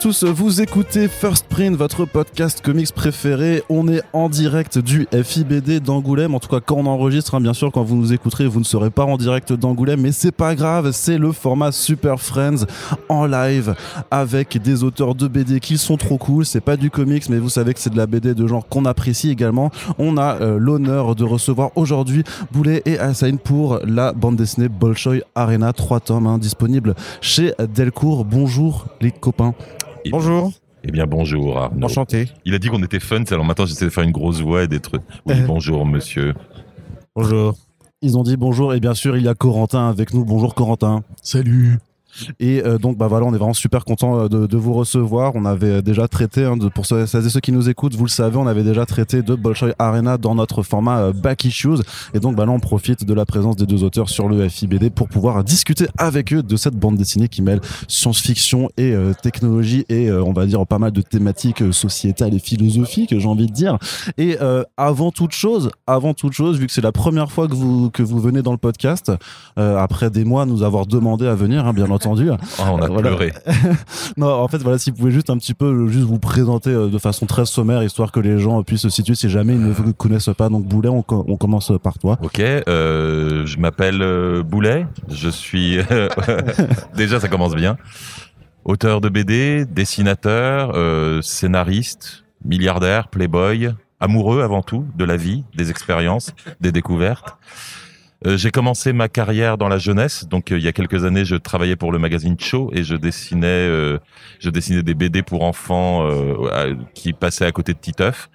Tous, vous écoutez First Print, votre podcast comics préféré. On est en direct du FIBD d'Angoulême, en tout cas quand on enregistre, hein, bien sûr, quand vous nous écouterez, vous ne serez pas en direct d'Angoulême, mais c'est pas grave, c'est le format Super Friends en live avec des auteurs de BD qui sont trop cool. C'est pas du comics, mais vous savez que c'est de la BD de genre qu'on apprécie également. On a euh, l'honneur de recevoir aujourd'hui Boulet et Assain pour la bande dessinée Bolshoi Arena, 3 tomes, hein, disponible chez Delcourt. Bonjour les copains. Bonjour. Eh bien, bonjour Arnaud. Enchanté. Il a dit qu'on était fun, alors maintenant j'essaie de faire une grosse voix et d'être. Oui, bonjour monsieur. Bonjour. Ils ont dit bonjour et bien sûr il y a Corentin avec nous. Bonjour Corentin. Salut. Et euh, donc bah voilà, on est vraiment super content euh, de, vous recevoir. On avait déjà traité, hein, pour celles et ceux qui nous écoutent, vous le savez, on avait déjà traité de Bolshoi Arena dans notre format euh, Back Issues. Et donc bah là, on profite de la présence des deux auteurs sur le FIBD pour pouvoir discuter avec eux de cette bande dessinée qui mêle science-fiction et technologie et on va dire pas mal de thématiques sociétales et philosophiques, j'ai envie de dire. Et avant toute chose, avant toute chose, vu que c'est la première fois que vous que vous venez dans le podcast, après des mois nous avoir demandé à venir, hein, bien entendu. Ah, on a Voilà. pleuré. non, en fait, voilà, si vous pouvez juste un petit peu euh, juste vous présenter euh, de façon très sommaire, histoire que les gens puissent se situer si jamais ils ne vous connaissent pas. Donc Boulet, on, co- on commence par toi. Ok, euh, je m'appelle euh, Boulet. Je suis. Déjà, ça commence bien. Auteur de BD, dessinateur, euh, scénariste, milliardaire, playboy, amoureux avant tout de la vie, des expériences, des découvertes. Euh, j'ai commencé ma carrière dans la jeunesse, donc euh, il y a quelques années, je travaillais pour le magazine Cho et je dessinais, euh, je dessinais des BD pour enfants qui passaient à côté de Titeuf.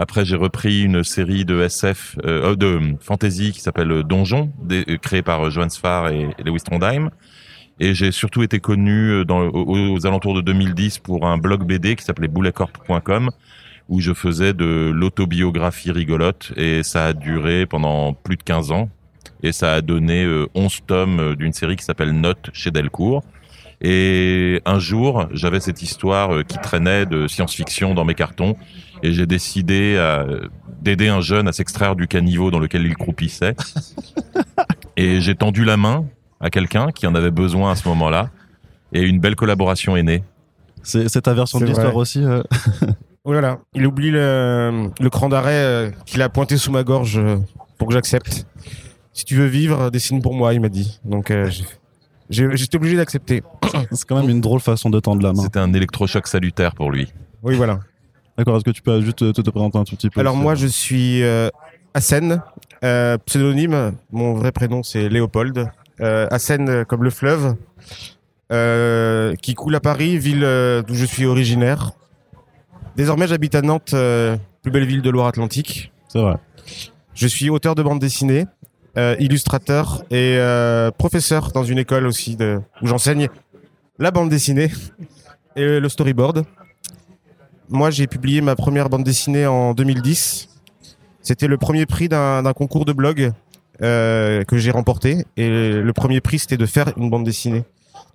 Après, j'ai repris une série de SF, euh, de fantasy qui s'appelle Donjon, créée par euh, Johan Sfar et, Lewis Trondheim. Et j'ai surtout été connu aux, aux alentours de 2010 pour un blog BD qui s'appelait bouletcorp.com où je faisais de l'autobiographie rigolote et ça a duré pendant plus de 15 ans et ça a donné euh, 11 tomes euh, d'une série qui s'appelle Notes chez Delcourt. Et un jour, j'avais cette histoire euh, qui traînait de science-fiction dans mes cartons et j'ai décidé euh, d'aider un jeune à s'extraire du caniveau dans lequel il croupissait. et j'ai tendu la main à quelqu'un qui en avait besoin à ce moment-là et une belle collaboration est née. C'est ta version de l'histoire aussi. euh Oh là là, il oublie le, le cran d'arrêt euh, qu'il a pointé sous ma gorge euh, pour que j'accepte. Si tu veux vivre, dessine pour moi, il m'a dit. Donc euh, j'ai- j'ai- j'étais obligé d'accepter. C'est quand même une drôle façon de tendre la main. C'était un électrochoc salutaire pour lui. Oui, voilà. D'accord. Est-ce que tu peux juste te, te présenter un tout petit peu Alors moi, je suis euh, Hassen, euh, pseudonyme. Mon vrai prénom, c'est Léopold. Euh, Hassen euh, comme le fleuve, euh, qui coule à Paris, ville euh, d'où je suis originaire. Désormais, j'habite à Nantes, euh, plus belle ville de Loire-Atlantique. C'est vrai. Je suis auteur de bande dessinée, euh, illustrateur et euh, professeur dans une école aussi où j'enseigne la bande dessinée et le storyboard. Moi, j'ai publié ma première bande dessinée en 2010. C'était le premier prix d'un concours de blog euh, que j'ai remporté. Et le premier prix, c'était de faire une bande dessinée.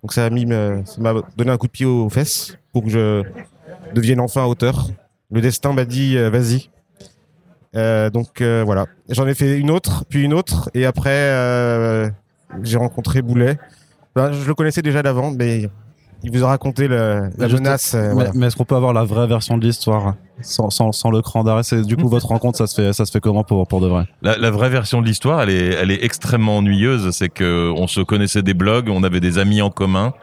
Donc ça m'a donné un coup de pied aux fesses pour que je devienne enfin auteur. Le destin m'a dit, vas-y. Euh, donc euh, voilà, j'en ai fait une autre, puis une autre, et après euh, j'ai rencontré Boulet. Ben, je le connaissais déjà d'avant, mais il vous a raconté le- la Juste- menace. euh, Mais, voilà. mais est-ce qu'on peut avoir la vraie version de l'histoire sans, sans, sans le cran d'arrêt? C'est du coup votre rencontre, ça se fait, ça se fait comment pour, pour de vrai? La, la vraie version de l'histoire, elle est, elle est extrêmement ennuyeuse. C'est que on se connaissait des blogs, on avait des amis en commun,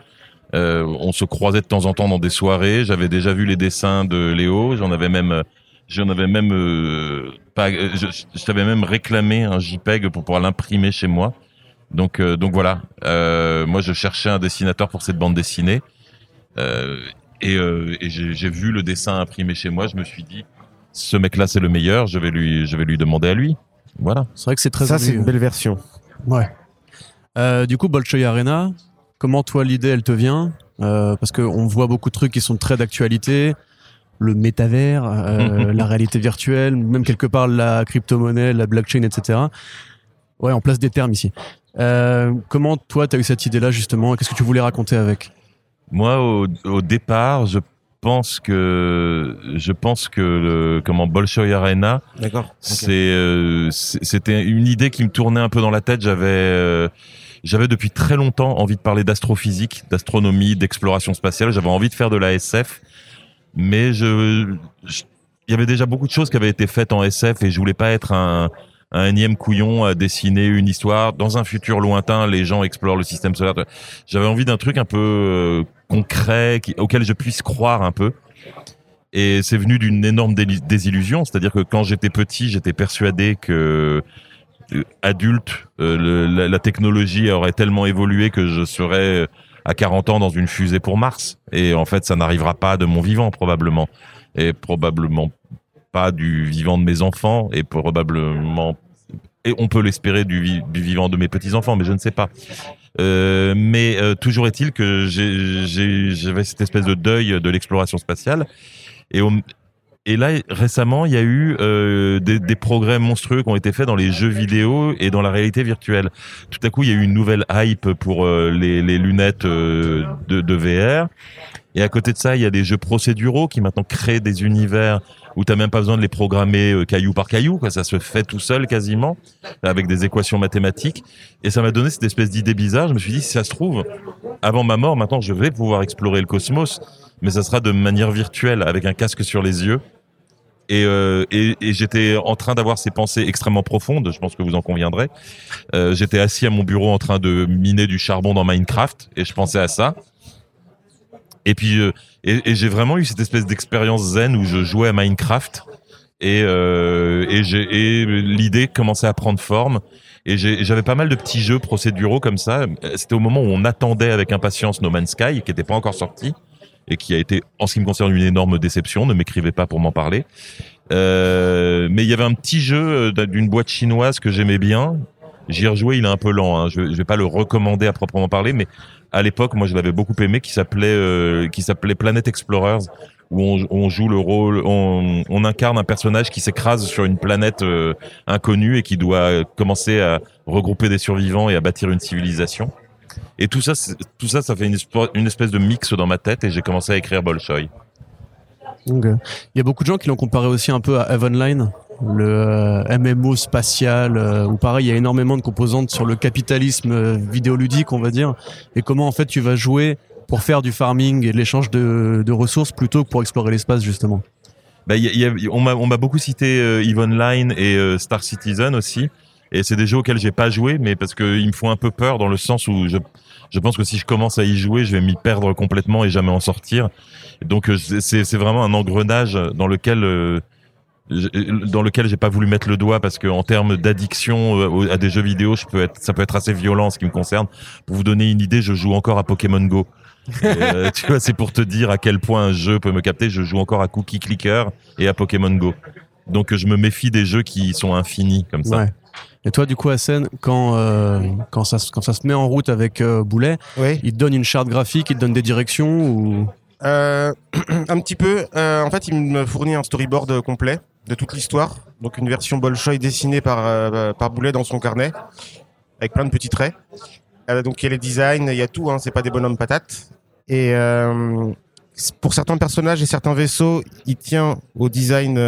euh, on se croisait de temps en temps dans des soirées. J'avais déjà vu les dessins de Léo, j'en avais même, j'en avais même euh, pas, euh, je, je t'avais même réclamé un JPEG pour pouvoir l'imprimer chez moi. Donc, euh, donc voilà. Euh, moi, je cherchais un dessinateur pour cette bande dessinée. Euh, et euh, et j'ai vu le dessin imprimé chez moi. Je me suis dit, ce mec-là, c'est le meilleur. Je vais lui, je vais lui demander à lui. Voilà. C'est vrai que c'est très Ça, c'est une belle version. Ouais. Euh, du coup, Bolshoi Arena, comment toi l'idée elle te vient? Euh, Parce qu'on voit beaucoup de trucs qui sont très d'actualité. Le métavers, euh, la réalité virtuelle, même quelque part la crypto-monnaie, la blockchain, etc. Ouais, on place des termes ici. Euh, comment toi, tu as eu cette idée-là justement Qu'est-ce que tu voulais raconter avec? Moi, au, au départ, je pense que je pense que le, comment Bolshoi Arena, D'accord. c'est euh, c'est- c'était une idée qui me tournait un peu dans la tête. J'avais euh, j'avais depuis très longtemps envie de parler d'astrophysique, d'astronomie, d'exploration spatiale. J'avais envie de faire de la SF, mais je, il y avait déjà beaucoup de choses qui avaient été faites en SF et je voulais pas être un, un énième couillon à dessiner une histoire. Dans un futur lointain, les gens explorent le système solaire. J'avais envie d'un truc un peu euh, concret auquel je puisse croire un peu. Et c'est venu d'une énorme désillusion, c'est-à-dire que quand j'étais petit, j'étais persuadé que euh, adulte, euh, la technologie aurait tellement évolué que je serais à 40 ans dans une fusée pour Mars. Et en fait, ça n'arrivera pas de mon vivant probablement, et probablement pas du vivant de mes enfants, et probablement et on peut l'espérer du, vi- du vivant de mes petits enfants, mais je ne sais pas. Euh, mais euh, toujours est-il que j'avais cette espèce de deuil de l'exploration spatiale. Et, et là, récemment, il y a eu euh, des, des progrès monstrueux qui ont été faits dans les jeux vidéo et dans la réalité virtuelle. Tout à coup, il y a eu une nouvelle hype pour euh, les, les lunettes euh, de, de VR. Et à côté de ça, il y a des jeux procéduraux qui maintenant créent des univers où t'as même pas besoin de les programmer euh, caillou par caillou, quoi. Ça se fait tout seul quasiment, avec des équations mathématiques. Et ça m'a donné cette espèce d'idée bizarre. Je me suis dit, si ça se trouve, avant ma mort, maintenant, je vais pouvoir explorer le cosmos, mais ça sera de manière virtuelle, avec un casque sur les yeux. Et, euh, et, et j'étais en train d'avoir ces pensées extrêmement profondes, je pense que vous en conviendrez. Euh, j'étais assis à mon bureau en train de miner du charbon dans Minecraft, et je pensais à ça. Et puis, euh, et, et j'ai vraiment eu cette espèce d'expérience zen où je jouais à Minecraft et, euh, et, l'idée commençait à prendre forme. Et j'avais pas mal de petits jeux procéduraux comme ça. C'était au moment où on attendait avec impatience No Man's Sky, qui n'était pas encore sorti et qui a été, en ce qui me concerne, une énorme déception. Ne m'écrivez pas pour m'en parler. Euh, mais il y avait un petit jeu euh, d'une boîte chinoise que j'aimais bien. J'y ai rejoué, il est un peu lent. Hein. Je, je vais pas le recommander à proprement parler, mais à l'époque, moi, je l'avais beaucoup aimé, qui s'appelait euh, qui s'appelait Planet Explorers, où on, joue le rôle, on, on incarne un personnage qui s'écrase sur une planète euh, inconnue et qui doit commencer à regrouper des survivants et à bâtir une civilisation. Et tout ça, tout ça, ça fait une, espèce de mix dans ma tête et j'ai commencé à écrire Bolshoi. Il y a beaucoup de gens qui l'ont comparé aussi un peu à Eve Online, le euh, MMO spatial, euh, où pareil, il y a énormément de composantes sur le capitalisme euh, vidéoludique, on va dire, et comment en fait tu vas jouer pour faire du farming et de l'échange de, de ressources plutôt que pour explorer l'espace justement? Bah, il y a- il y a- on m'a beaucoup cité euh, Eve Online et euh, Star Citizen aussi. Et c'est des jeux auxquels j'ai pas joué, mais parce qu'ils me font un peu peur dans le sens où je, je pense que si je commence à y jouer, je vais m'y perdre complètement et jamais en sortir. Donc euh, c'est vraiment un engrenage dans lequel euh, je- dans lequel j'ai pas voulu mettre le doigt parce que en termes d'addiction euh, à des jeux vidéo, je peux être, ça peut être assez violent en ce qui me concerne. Pour vous donner une idée, je joue encore à Pokémon Go. Et, euh, tu vois, c'est pour te dire à quel point un jeu peut me capter. Je joue encore à Cookie Clicker et à Pokémon Go. Donc je me méfie des jeux qui sont infinis comme ça. Ouais. Et toi, du coup, Hassan, quand, euh, quand, ça, se- quand ça se met en route avec euh, Boulet, Oui. il te donne une charte graphique, il te donne des directions ou... Euh, un petit peu. En fait, il me fournit un storyboard complet de toute l'histoire. Donc une version Bolshoi dessinée par, par Boulet dans son carnet, avec plein de petits traits. Donc il y a les designs, il y a tout, hein, c'est pas des bonhommes patates. Et pour certains personnages et certains vaisseaux, il tient au design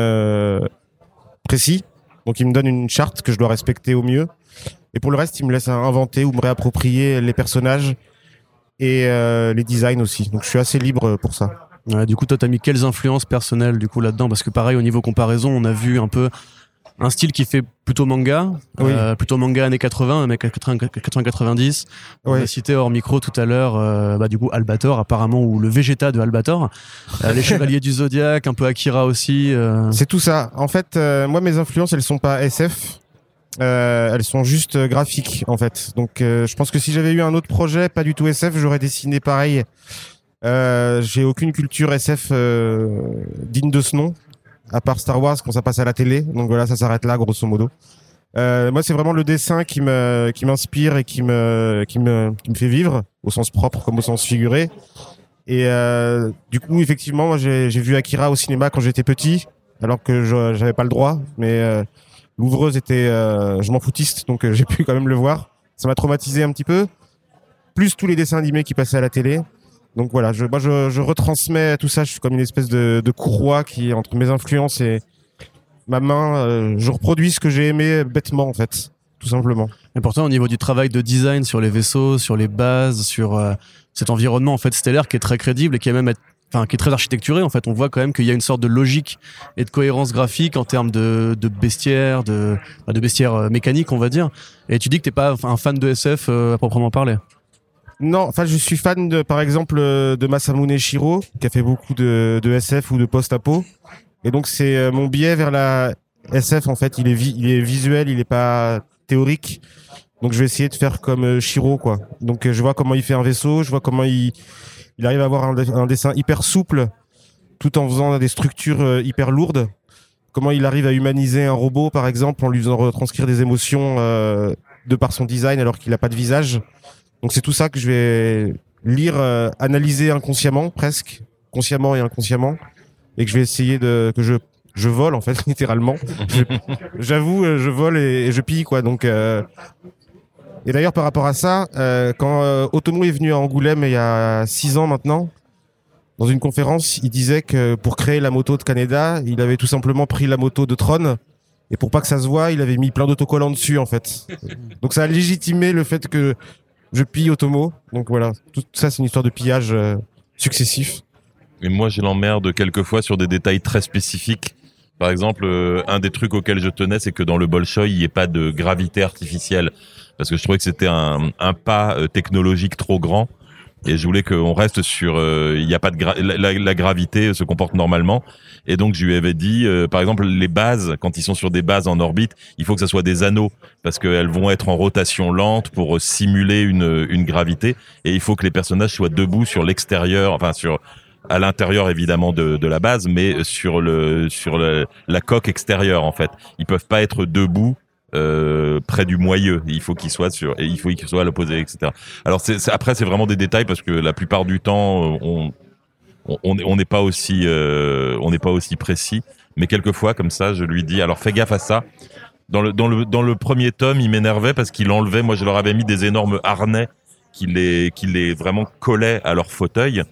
précis. Donc il me donne une charte que je dois respecter au mieux. Et pour le reste, il me laisse inventer ou me réapproprier les personnages et euh, les designs aussi. Donc je suis assez libre pour ça. Du coup, toi, t'as mis quelles influences personnelles du coup là-dedans? Parce que pareil, au niveau comparaison, on a vu un peu un style qui fait plutôt manga, Oui. euh, plutôt manga années 80, années 80-90. On Ouais. a cité hors micro tout à l'heure, euh, bah, du coup, Albator apparemment, ou le Vegeta de Albator. Euh, les Chevaliers du Zodiaque, un peu Akira aussi. C'est tout ça. En fait, moi, mes influences, elles sont pas SF. Elles sont juste graphiques, en fait. Donc, je pense que si j'avais eu un autre projet, pas du tout SF, j'aurais dessiné pareil. Euh, J'ai aucune culture SF euh, digne de ce nom, à part Star Wars quand ça passe à la télé. Donc voilà, ça s'arrête là, grosso modo. Euh, moi, c'est vraiment le dessin qui me qui m'inspire et qui me qui me qui me fait vivre au sens propre comme au sens figuré. Et euh, du coup, effectivement, moi, j'ai vu Akira au cinéma quand j'étais petit, alors que j'avais pas le droit. Mais euh, l'ouvreuse était, je m'en foutiste, donc j'ai pu quand même le voir. Ça m'a traumatisé un petit peu. Plus tous les dessins animés qui passaient à la télé. Donc voilà, je, moi je, je retransmets tout ça. Je suis comme une espèce de, de courroie qui entre mes influences et ma main. euh, je reproduis ce que j'ai aimé bêtement en fait, tout simplement. Et pourtant, au niveau du travail de design sur les vaisseaux, sur les bases, sur euh, cet environnement en fait stellaire qui est très crédible et qui est même enfin qui est très architecturé en fait, on voit quand même qu'il y a une sorte de logique et de cohérence graphique en termes de, de bestiaire, de, de bestiaire euh, mécanique, on va dire. Et tu dis que t'es pas un fan de SF euh, à proprement parler. Non, enfin, je suis fan de, par exemple, de Masamune Shiro, qui a fait beaucoup de, de SF ou de post-apo. Et donc, c'est mon biais vers la SF, en fait. Il est, il est visuel, il est pas théorique. Donc je vais essayer de faire comme euh, Shiro, quoi. Donc euh, je vois comment il fait un vaisseau, je vois comment il, il arrive à avoir un, dessin hyper souple, tout en faisant des structures euh, hyper lourdes. Comment il arrive à humaniser un robot, par exemple, en lui faisant retranscrire des émotions de par son design alors qu'il n'a pas de visage. Donc c'est tout ça que je vais lire, analyser inconsciemment, presque, consciemment et inconsciemment, et que je vais essayer de que je je vole en fait littéralement. J'avoue, je vole et, je pille quoi. Donc et d'ailleurs, par rapport à ça, euh, quand euh, Otomo est venu à Angoulême il y a six ans maintenant, dans une conférence, il disait que pour créer la moto de Canada, il avait tout simplement pris la moto de Tron et pour pas que ça se voit, il avait mis plein d'autocollants dessus en fait. Donc ça a légitimé le fait que je pille Otomo. Donc voilà, tout ça c'est une histoire de pillage euh, successif. Et moi, je l'emmerde quelquefois sur des détails très spécifiques. Par exemple, euh, un des trucs auxquels je tenais, c'est que dans le Bolshoi, il n'y ait pas de gravité artificielle parce que je trouvais que c'était un, un, pas euh, technologique trop grand et je voulais qu'on reste sur euh, il a pas de la, la, gravité se comporte normalement et donc je lui avais dit euh, par exemple les bases quand ils sont sur des bases en orbite il faut que ça soit des anneaux parce qu'elles vont être en rotation lente pour simuler une, une gravité et il faut que les personnages soient debout sur l'extérieur enfin sur à l'intérieur évidemment de, de, la base, mais sur le sur le, la coque extérieure en fait. Ils peuvent pas être debout euh, près du moyeu. Il faut qu'il soit sur, il faut qu'il soit à l'opposé, etc. Alors après c'est vraiment des détails parce que la plupart du temps on on n'est pas aussi euh, on n'est pas aussi précis. Mais quelquefois comme ça, je lui dis alors fais gaffe à ça. Dans le premier tome, il m'énervait parce qu'il enlevait. Moi, je leur avais mis des énormes harnais qui les qui les vraiment collaient à leur fauteuil.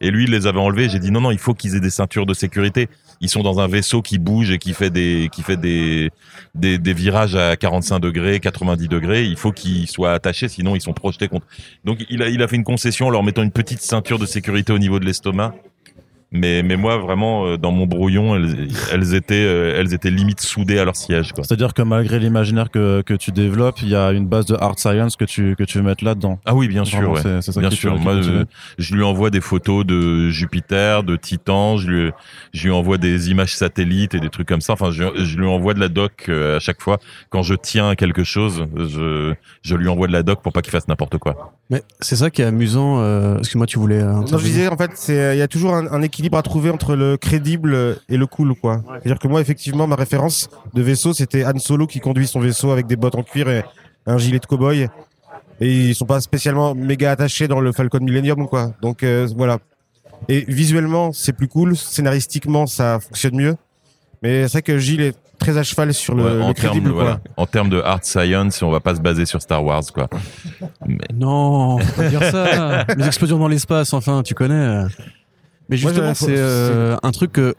Et lui, il les avait enlevés. J'ai dit non non, il faut qu'ils aient des ceintures de sécurité ils sont dans un vaisseau qui bouge et qui fait des qui fait des des, des virages à 45 degrés, 90 degrés. Il faut qu'ils soient attachés, sinon ils sont projetés contre. Donc il a il a fait une concession en leur mettant une petite ceinture de sécurité au niveau de l'estomac mais mais moi vraiment euh, dans mon brouillon elles, elles étaient euh, elles étaient limite soudées à leur siège c'est-à-dire que malgré l'imaginaire que, que tu développes il y a une base de hard science que tu que tu veux mettre là-dedans. Ah oui bien sûr ouais. bien sûr. moi je, lui envoie des photos de Jupiter de Titan je lui je lui envoie des images satellites et des trucs comme ça. Enfin je, je lui envoie de la doc euh, à chaque fois. Quand je tiens quelque chose je je lui envoie de la doc pour pas qu'il fasse n'importe quoi. Mais c'est ça qui est amusant euh, excuse-moi tu voulais non je disais en fait c'est il y a toujours un, un équilibre équilibre à trouver entre le crédible et le cool, quoi. C'est-à-dire que moi, effectivement, ma référence de vaisseau, c'était Han Solo qui conduit son vaisseau avec des bottes en cuir et un gilet de cow-boy. Et ils sont pas spécialement méga attachés dans le Falcon Millennium, quoi. Donc euh, voilà. Et visuellement, c'est plus cool. Scénaristiquement, ça fonctionne mieux. Mais c'est vrai que Gilles est très à cheval sur le, en crédible. Termes, En termes de hard science, on va pas se baser sur Star Wars, quoi. Mais... Non, faut pas dire ça. Les explosions dans l'espace, enfin, tu connais. Mais justement, c'est euh, un truc que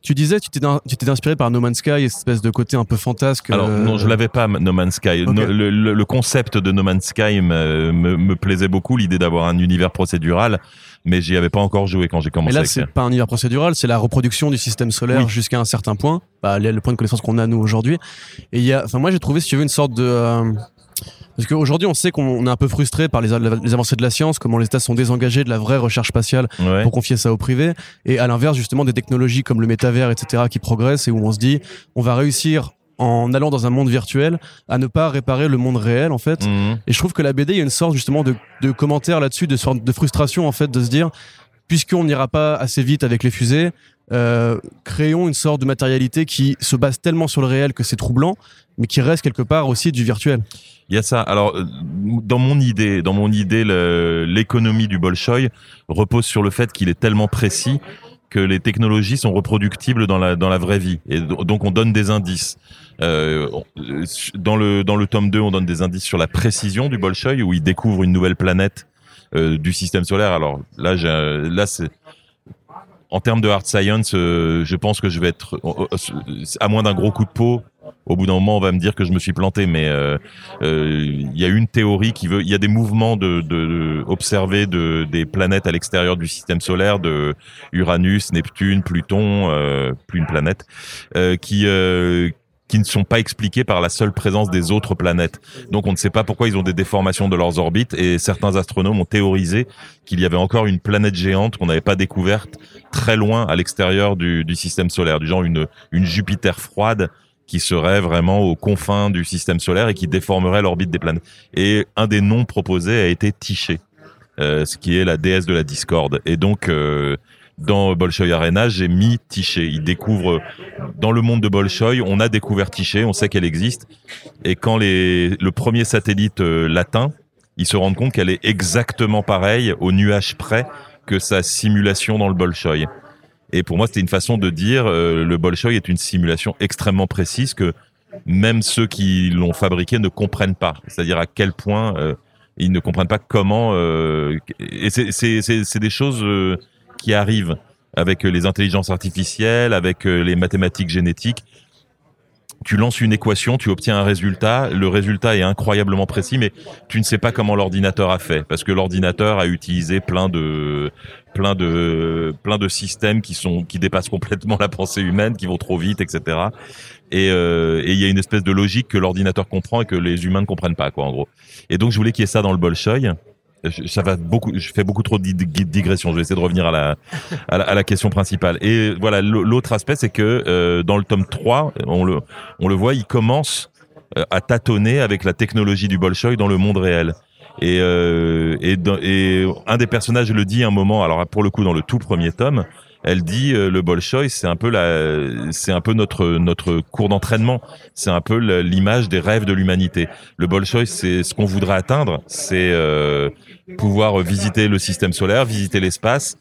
tu disais, tu t'es inspiré par No Man's Sky, cette espèce de côté un peu fantasque. Alors non, je l'avais pas No Man's Sky. le, le, concept de No Man's Sky me, me, me plaisait beaucoup, l'idée d'avoir un univers procédural, mais j'y avais pas encore joué quand j'ai commencé. Et là, c'est pas un univers procédural, c'est la reproduction du système solaire jusqu'à un certain point, bah, le point de connaissance qu'on a nous aujourd'hui. Et il y a, enfin moi j'ai trouvé, si tu veux, une sorte de euh, parce qu'aujourd'hui, on sait qu'on est un peu frustré par les, avancées de la science, comment les États sont désengagés de la vraie recherche spatiale pour confier ça au privé. Et à l'inverse, justement, des technologies comme le métavers, etc., qui progressent et où on se dit, on va réussir en allant dans un monde virtuel à ne pas réparer le monde réel en fait mhm. et je trouve que la BD il y a une sorte justement de, de commentaire là-dessus de sorte de frustration en fait de se dire puisqu'on n'ira pas assez vite avec les fusées euh, créons une sorte de matérialité qui se base tellement sur le réel que c'est troublant mais qui reste quelque part aussi du virtuel il y a ça. Alors, euh, dans mon idée, dans mon idée, l'économie du Bolshoi repose sur le fait qu'il est tellement précis que les technologies sont reproductibles dans la dans la vraie vie et donc on donne des indices. Euh, dans le dans le tome 2, on donne des indices sur la précision du Bolshoi où il découvre une nouvelle planète euh, du système solaire. Alors là, là c'est en termes de hard science, euh, je pense que je vais être à moins d'un gros coup de peau au bout d'un moment, on va me dire que je me suis planté, mais euh, euh, il y a une théorie qui veut, il y a des mouvements de, de, observés de des planètes à l'extérieur du système solaire, de Uranus, Neptune, Pluton, euh, plus une planète, euh, qui qui ne sont pas expliqués par la seule présence des autres planètes. Donc on ne sait pas pourquoi ils ont des déformations de leurs orbites et certains astronomes ont théorisé qu'il y avait encore une planète géante qu'on n'avait pas découverte très loin à l'extérieur du, du, système solaire, du genre une, une Jupiter froide qui serait vraiment aux confins du système solaire et qui déformerait l'orbite des planètes. Et un des noms proposés a été Tiché, euh, ce qui est la déesse de la discorde. Et donc euh, dans Bolshoi Arena, j'ai mis Tiché. Il découvre dans le monde de Bolshoi, on a découvert Tiché, on sait qu'elle existe. Et quand les, le premier satellite euh, l'atteint, ils se rendent compte qu'elle est exactement pareille au nuage près que sa simulation dans le Bolshoi. Et pour moi, c'était une façon de dire euh, le Bolshoi est une simulation extrêmement précise que même ceux qui l'ont fabriqué ne comprennent pas. C'est-à-dire à quel point euh, ils ne comprennent pas comment. Euh, et c'est des choses euh, qui arrivent avec les intelligences artificielles, avec euh, les mathématiques génétiques tu lances une équation, tu obtiens un résultat, le résultat est incroyablement précis, mais tu ne sais pas comment l'ordinateur a fait, parce que l'ordinateur a utilisé plein de plein de plein de systèmes qui sont qui dépassent complètement la pensée humaine, qui vont trop vite, etc. Euh, et il y a une espèce de logique que l'ordinateur comprend et que les humains ne comprennent pas, quoi, en gros. Et donc je voulais qu'il y ait ça dans le Bolshoi ça va beaucoup je fais beaucoup trop de digressions je vais essayer de revenir à la à la, question principale et voilà l'autre aspect c'est que euh, dans le tome 3 on le on le voit il commence euh, à tâtonner avec la technologie du Bolshoi dans le monde réel et euh, et, et un des personnages le dit un moment alors pour le coup dans le tout premier tome elle dit euh, le Bolshoi, c'est un peu la, c'est un peu notre notre cours d'entraînement. C'est un peu l'image des rêves de l'humanité. Le Bolshoi, c'est ce qu'on voudrait atteindre, c'est euh, pouvoir visiter le système solaire, visiter l'espace.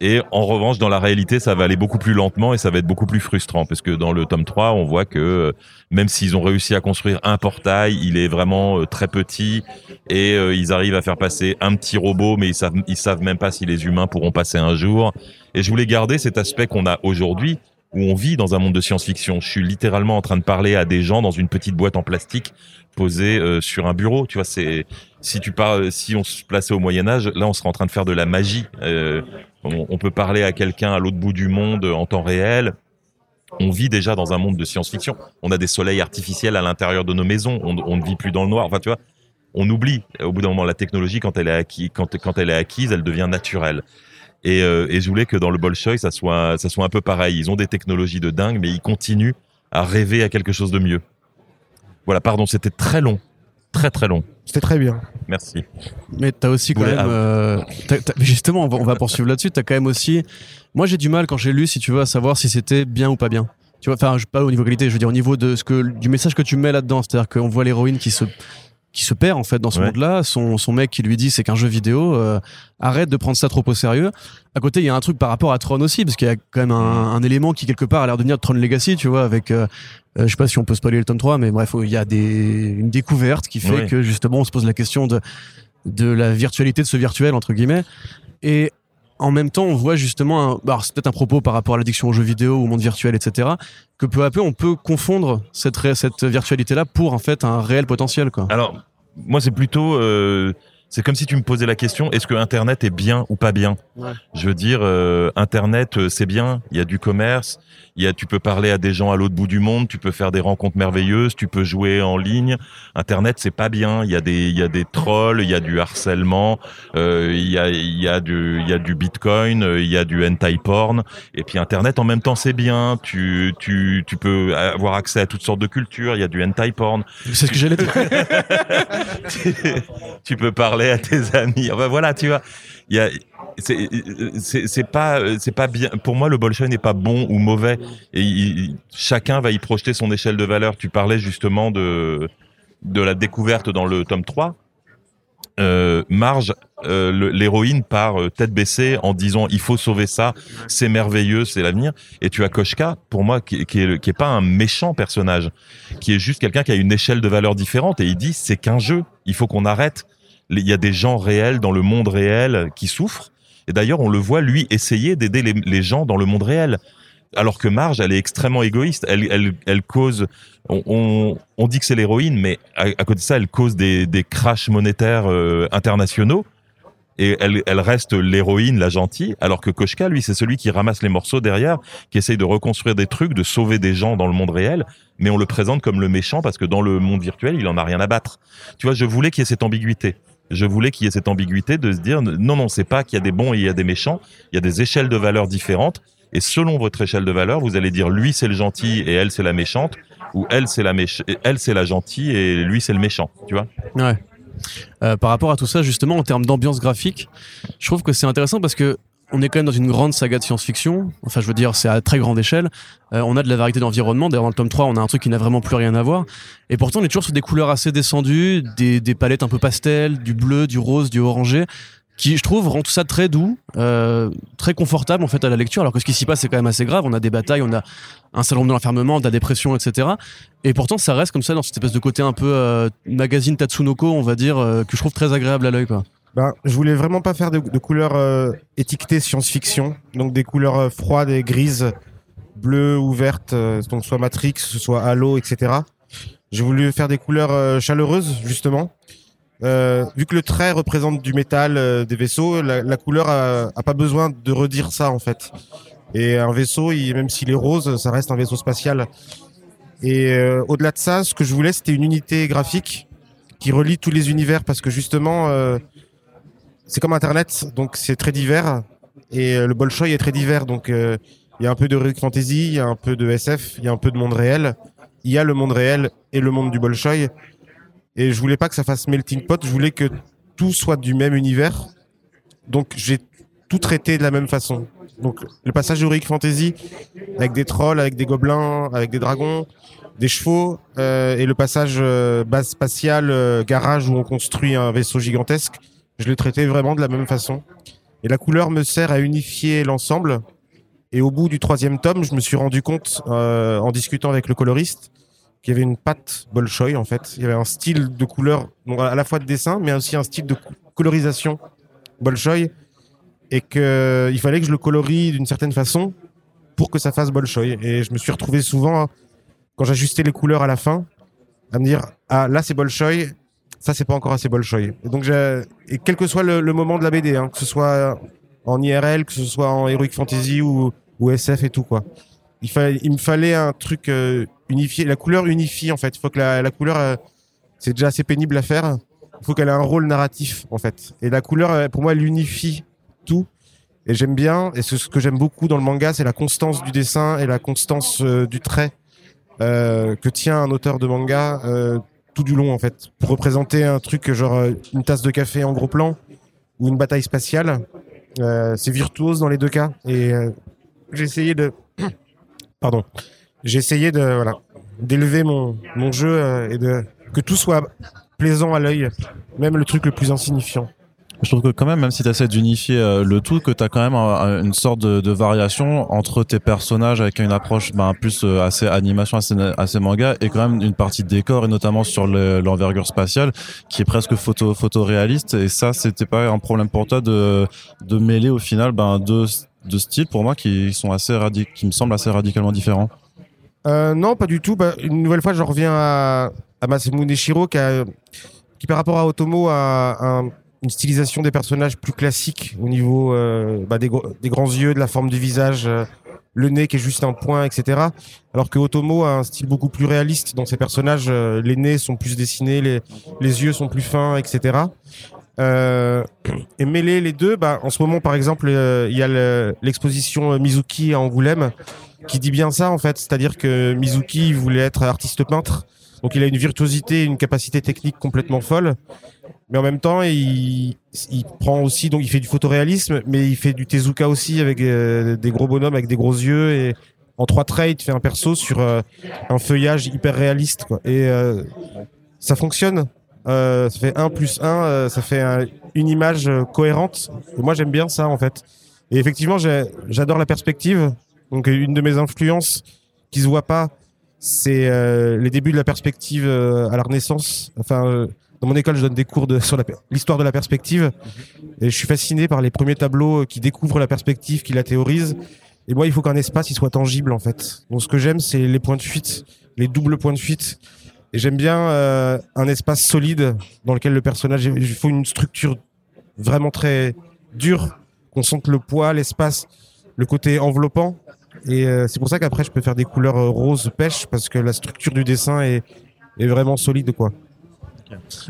Et en revanche, dans la réalité, ça va aller beaucoup plus lentement et ça va être beaucoup plus frustrant parce que dans le tome 3, on voit que euh, même s'ils ont réussi à construire un portail, il est vraiment très petit et ils arrivent à faire passer un petit robot, mais ils savent, ils savent même pas si les humains pourront passer un jour. Et je voulais garder cet aspect qu'on a aujourd'hui, où on vit dans un monde de science-fiction. Je suis littéralement en train de parler à des gens dans une petite boîte en plastique posée euh, sur un bureau. Tu vois, c'est si tu parles, si on se plaçait au Moyen Âge, là, on serait en train de faire de la magie. Euh, on, peut parler à quelqu'un à l'autre bout du monde en temps réel. On vit déjà dans un monde de science-fiction. On a des soleils artificiels à l'intérieur de nos maisons. On, ne vit plus dans le noir. Enfin, tu vois, on oublie au bout d'un moment la technologie quand elle est acquise, quand, quand elle est acquise, elle devient naturelle. Et, euh, et, je voulais que dans le Bolshoi, ça soit, ça soit un peu pareil. Ils ont des technologies de dingue, mais ils continuent à rêver à quelque chose de mieux. Voilà, pardon, c'était très long. Très très long. C'était très bien. Merci. Mais t'as aussi quand même, euh, justement, on va, poursuivre là-dessus. T'as quand même aussi, moi j'ai du mal quand j'ai lu, si tu veux, à savoir si c'était bien ou pas bien. Tu vois, enfin, pas au niveau qualité, je veux dire au niveau de ce que du message que tu mets là-dedans, c'est-à-dire qu'on voit l'héroïne qui se qui se perd en fait dans ce monde-là. Son, son mec qui lui dit c'est qu'un jeu vidéo, euh, arrête de prendre ça trop au sérieux. À côté, il y a un truc par rapport à Tron aussi, parce qu'il y a quand même un, un, élément qui quelque part a l'air de venir de Tron Legacy, tu vois, avec euh, euh, je sais pas si on peut spoiler le tome 3, mais bref, il y a des, une découverte qui fait que justement on se pose la question de de la virtualité de ce virtuel entre guillemets. Et en même temps, on voit justement, un, c'est peut-être un propos par rapport à l'addiction aux jeux vidéo, au monde virtuel, etc., que peu à peu, on peut confondre cette, cette virtualité-là pour en fait un réel potentiel. Quoi. Alors, moi, c'est plutôt, euh, c'est comme si tu me posais la question est-ce que Internet est bien ou pas bien ouais. Je veux dire, euh, Internet, euh, c'est bien. Il y a du commerce. Il y a, tu peux parler à des gens à l'autre bout du monde. Tu peux faire des rencontres merveilleuses. Tu peux jouer en ligne. Internet, c'est pas bien. Il y a des, il y a des trolls. Il y a du harcèlement. Euh, il y a, il y a du, il y a du Bitcoin. Il y a du hentai porn. Et puis Internet, en même temps, c'est bien. Tu, tu, tu peux avoir accès à toutes sortes de cultures. Il y a du hentai porn. C'est ce que j'allais dire. tu, tu peux parler à tes amis. Enfin voilà, tu vois, il y a c'est pas c'est pas bien. Pour moi le Bolshoi n'est pas bon ou mauvais. Et chacun va y projeter son échelle de valeur. Tu parlais justement de de la découverte dans le tome 3 euh, Marge, euh, l'héroïne part euh, tête baissée en disant il faut sauver ça, c'est merveilleux, c'est l'avenir. Et tu as Koshka, pour moi, qui, qui, est, qui est pas un méchant personnage, qui est juste quelqu'un qui a une échelle de valeur différente. Et il dit c'est qu'un jeu, il faut qu'on arrête il y a des gens réels dans le monde réel qui souffrent. Et d'ailleurs, on le voit lui essayer d'aider les, gens dans le monde réel. Alors que Marge, elle est extrêmement égoïste. Elle, elle, elle cause. On, on, dit que c'est l'héroïne, mais à, à côté de ça, elle cause des, des crashs monétaires euh, internationaux. Et elle, elle reste l'héroïne, la gentille, alors que Koshka, lui, c'est celui qui ramasse les morceaux derrière, qui essaye de reconstruire des trucs, de sauver des gens dans le monde réel, mais on le présente comme le méchant parce que dans le monde virtuel, il en a rien à battre. Tu vois, je voulais qu'il y ait cette ambiguïté. Je voulais qu'il y ait cette ambiguïté de se dire non, non, c'est pas qu'il y a des bons et il y a des méchants. Il y a des échelles de valeurs différentes. Et selon votre échelle de valeur, vous allez dire lui c'est le gentil et elle c'est la méchante, ou elle c'est la méch elle la gentille et lui c'est le méchant. Tu vois Ouais. Euh, par rapport à tout ça, justement, en termes d'ambiance graphique, je trouve que c'est intéressant parce que on est quand même dans une grande saga de science-fiction. Enfin, je veux dire, c'est à très grande échelle. Euh, on a de la variété d'environnement. D'ailleurs, dans le tome 3, on a un truc qui n'a vraiment plus rien à voir. Et pourtant, on est toujours sur des couleurs assez descendues, des, des palettes un peu pastel, du bleu, du rose, du orangé qui je trouve rend tout ça très doux, euh, très confortable en fait à la lecture, alors que ce qui s'y passe c'est quand même assez grave. On a des batailles, on a un salon de l'enfermement, de la dépression, etc. Et pourtant ça reste comme ça dans cette espèce de côté un peu euh, magazine Tatsunoko, on va dire, euh, que je trouve très agréable à l'œil. quoi. Ben, je voulais vraiment pas faire de, couleurs euh, étiquetées science-fiction, donc des couleurs euh, froides et grises, bleues ou vertes, euh, donc soit Matrix, soit Halo, etc. J'ai voulu faire des couleurs euh, chaleureuses justement. Vu que le trait représente du métal, des vaisseaux, la, couleur a, pas besoin de redire ça en fait. Et un vaisseau, même s'il est rose, ça reste un vaisseau spatial. Et au-delà de ça, ce que je voulais, c'était une unité graphique qui relie tous les univers parce que justement, c'est comme Internet, donc c'est très divers. Et euh, le Bolshoi est très divers, donc euh, il y a un peu de Heroic Fantasy, il y a un peu de SF, il y a un peu de monde réel. Il y a le monde réel et le monde du Bolshoi. Et je voulais pas que ça fasse melting pot, je voulais que tout soit du même univers. Donc j'ai tout traité de la même façon. Donc le passage Heroic Fantasy avec des trolls, avec des gobelins, avec des dragons, des chevaux, euh, et le passage euh, base spatiale, garage où on construit un vaisseau gigantesque, je l'ai traité vraiment de la même façon. Et la couleur me sert à unifier l'ensemble. Et au bout du troisième tome, je me suis rendu compte, euh, en discutant avec le coloriste, qu'il y avait une patte Bolshoi en fait. Il y avait un style de couleur, à la fois de dessin, mais aussi un style de colorisation Bolshoi, et que il fallait que je le colorie d'une certaine façon pour que ça fasse Bolshoi. Et je me suis retrouvé souvent quand j'ajustais les couleurs à la fin à me dire ah là c'est Bolshoi, ça c'est pas encore assez Bolshoi. Et donc et quel que soit le, moment de la BD, hein, que ce soit en IRL, que ce soit en Heroic Fantasy ou, SF et tout quoi. Il, me fallait un truc euh, unifié, la couleur unifie en fait. Il faut que la, couleur, euh, c'est déjà assez pénible à faire. Il faut qu'elle ait un rôle narratif en fait. Et la couleur, euh, pour moi, elle unifie tout. Et j'aime bien, et ce, que j'aime beaucoup dans le manga, c'est la constance du dessin et la constance du trait que tient un auteur de manga du long en fait. Pour représenter un truc genre euh, une tasse de café en gros plan ou une bataille spatiale, euh, c'est virtuose dans les deux cas. Et euh, j'ai essayé de, pardon, j'ai essayé de voilà d'élever mon mon jeu et de que tout soit plaisant à l'œil, même le truc le plus insignifiant. Je trouve que quand même, même si tu essaies d'unifier euh, le tout, que tu as quand même un- une sorte de, de variation entre tes personnages avec une approche ben, plus euh, assez animation, assez, assez manga, et quand même une partie décor, et notamment sur le- l'envergure spatiale, qui est presque photo, photoréaliste. Et ça, c'était pas un problème pour toi de, de mêler au final ben, deux, deux styles, pour moi, qui sont assez qui me semblent assez radicalement différents. Euh, non, pas du tout. Bah, une nouvelle fois, je reviens à, à Masamune Shiro, qui, a- qui par rapport à Otomo a un- une stylisation des personnages plus classique au niveau euh, bah, des, grands yeux, de la forme du visage, euh, le nez qui est juste un point, etc. Alors que Otomo a un style beaucoup plus réaliste dans ses personnages. euh, les nez sont plus dessinés, les, les yeux sont plus fins, etc. Et mêler les deux, bah, en ce moment, par exemple, il y a le- l'exposition Mizuki à Angoulême qui dit bien ça en fait, c'est-à-dire que Mizuki voulait être artiste peintre, donc il a une virtuosité, une capacité technique complètement folle, mais en même temps il, il prend aussi, donc il fait du photoréalisme, mais il fait du Tezuka aussi avec euh, des gros bonhommes avec des gros yeux et en trois traits il te fait un perso sur euh, un feuillage hyper réaliste quoi. et euh, ça fonctionne. Euh, ça fait 1 plus 1, ça fait un- une image cohérente. Et moi j'aime bien ça en fait. Et effectivement j'adore la perspective. Donc une de mes influences qui se voit pas, c'est euh, les débuts de la perspective euh, à la Renaissance. Enfin, euh, dans mon école, je donne des cours de, sur l'histoire de la perspective, et je suis fasciné par les premiers tableaux euh, qui découvrent la perspective, qui la théorisent. Et moi, il faut qu'un espace il soit tangible en fait. Donc ce que j'aime, c'est les points de fuite, les doubles points de fuite. Et j'aime bien euh, un espace solide dans lequel le personnage, il faut une structure vraiment très dure, qu'on sente le poids, l'espace, le côté enveloppant. Et euh, c'est pour ça qu'après, je peux faire des couleurs euh, rose pêche parce que la structure du dessin est, est vraiment solide, quoi.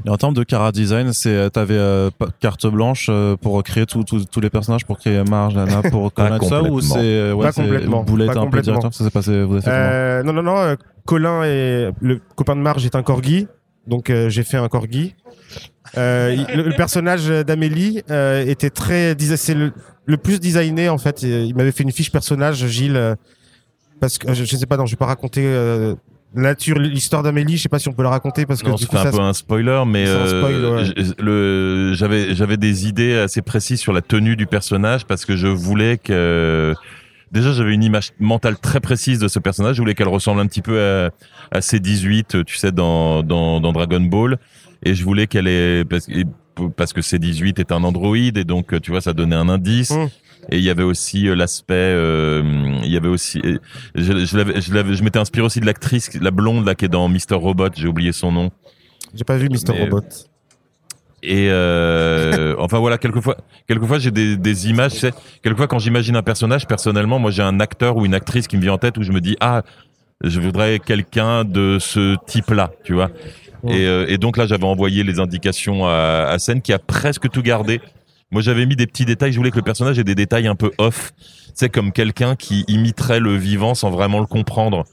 Et en termes de cara design, c'est euh, t'avais euh, carte blanche euh, pour créer tous les personnages, pour créer Marge, Lana, pour connaître ça, ou c'est ouais, Pas complètement. Un peu directeur, ça s'est passé, vous avez fait Euh, non, non, non. Colin et le copain de Marge est un corgi, donc euh, j'ai fait un corgi. Euh, il- le, le personnage d'Amélie euh, était très, c'est le, le plus designé en fait. Il, il m'avait fait une fiche personnage, Gilles, euh, parce que je, je sais pas, non, je vais pas raconter euh, la nature, l'histoire d'Amélie. Je sais pas si on peut la raconter parce que Non, du c'est coup un ça. peu un spoiler, mais spoil, euh, ouais. le j'avais j'avais des idées assez précises sur la tenue du personnage parce que je voulais que déjà j'avais une image mentale très précise de ce personnage. Je voulais qu'elle ressemble un petit peu à, à C18, tu sais, dans dans, dans Dragon Ball, et je voulais qu'elle ait parce, que C18 est un androïde et donc tu vois ça donnait un indice. Mm. Et il y avait aussi euh, l'aspect, euh, il y avait aussi, je, je, l'avais- je, je m'étais inspiré aussi de l'actrice, la blonde là qui est dans Mister Robot, j'ai oublié son nom. J'ai pas vu Mister Robot. Et euh, enfin voilà, quelquefois, quelquefois j'ai des, des images. Tu sais, quelquefois quand j'imagine un personnage, personnellement, moi j'ai un acteur ou une actrice qui me vient en tête où je me dis ah, je voudrais quelqu'un de ce type-là, tu vois. Ouais. Et, euh, et donc là, j'avais envoyé les indications à, à Sen qui a presque tout gardé. Moi, j'avais mis des petits détails. Je voulais que le personnage ait des détails un peu off. C'est comme quelqu'un qui imiterait le vivant sans vraiment le comprendre.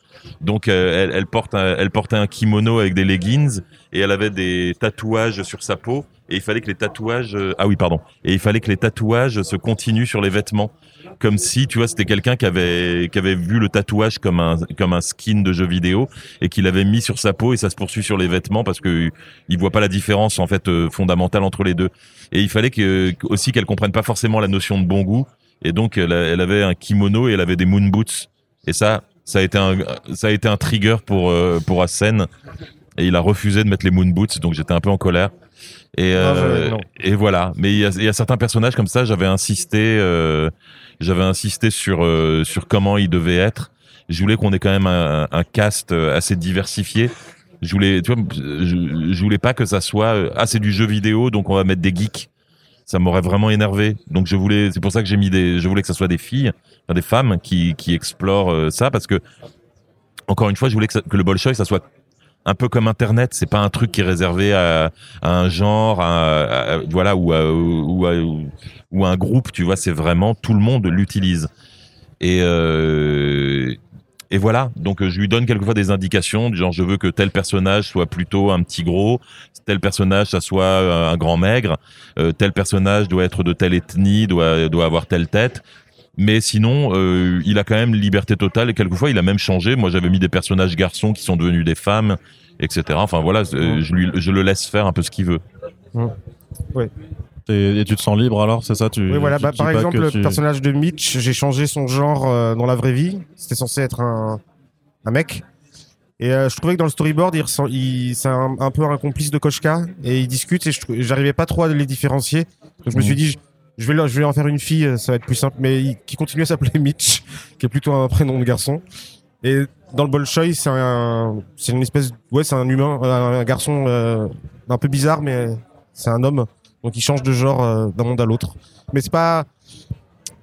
Donc, euh, elle, elle porte, un- elle portait un kimono avec des leggings et elle avait des tatouages sur sa peau. Et il fallait que les tatouages, euh, ah oui, pardon. Et il fallait que les tatouages se continuent sur les vêtements, comme si, tu vois, c'était quelqu'un qui avait, qui avait vu le tatouage comme un, comme un skin de jeu vidéo et qu'il avait mis sur sa peau et ça se poursuit sur les vêtements parce que il voit pas la différence en fait euh, fondamentale entre les deux. Et il fallait que aussi qu'elle comprenne pas forcément la notion de bon goût et donc elle, elle avait un kimono et elle avait des moon boots et ça ça a été un ça a été un trigger pour euh, pour Asen et il a refusé de mettre les moon boots donc j'étais un peu en colère. Et, Non, euh, et voilà. Mais il y a, il y a certains personnages comme ça, j'avais insisté, euh, j'avais insisté sur euh, sur comment ils devaient être. Je voulais qu'on ait quand même un, un cast euh, assez diversifié. Je voulais, tu vois, je, je voulais pas que ça soit euh, ah c'est du jeu vidéo donc on va mettre des geeks. Ça m'aurait vraiment énervé. Donc je voulais, c'est pour ça que j'ai mis des, je voulais que ça soit des filles, enfin, des femmes qui qui explorent euh, ça parce que encore une fois, je voulais que, ça- que le Bolshoi ça soit un peu comme Internet. C'est pas un truc qui est réservé à, un genre, voilà, ou à, un groupe. Tu vois, c'est vraiment tout le monde l'utilise. Et euh, et voilà. Donc je lui donne quelquefois des indications, du genre je veux que tel personnage soit plutôt un petit gros, tel personnage ça soit euh, un grand maigre, euh, tel personnage doit être de telle ethnie, doit avoir telle tête. Mais sinon, euh, il a quand même liberté totale et quelquefois il a même changé. Moi, j'avais mis des personnages garçons qui sont devenus des femmes, etc. Enfin voilà, euh, je lui, je le laisse faire un peu ce qu'il veut. Et, et tu te sens libre alors, c'est ça tu, Oui, voilà. tu Bah, par exemple, le tu- personnage de Mitch, j'ai changé son genre euh, dans la vraie vie. C'était censé être un, un mec. Et euh, je trouvais que dans le storyboard, il il, c'est un, un peu un complice de Koshka. Et ils discutent et j'arrivais pas trop à les différencier. Donc je me suis dit, je, vais, je vais en faire une fille, euh, ça va être plus simple. Mais il, qui continue à s'appeler Mitch, qui est plutôt un prénom de garçon. Et dans le Bolshoi, c'est un, une espèce, ouais, c'est un humain, un, un garçon euh, un peu bizarre, mais c'est un homme. Donc il change de genre euh, d'un monde à l'autre. Mais c'est pas.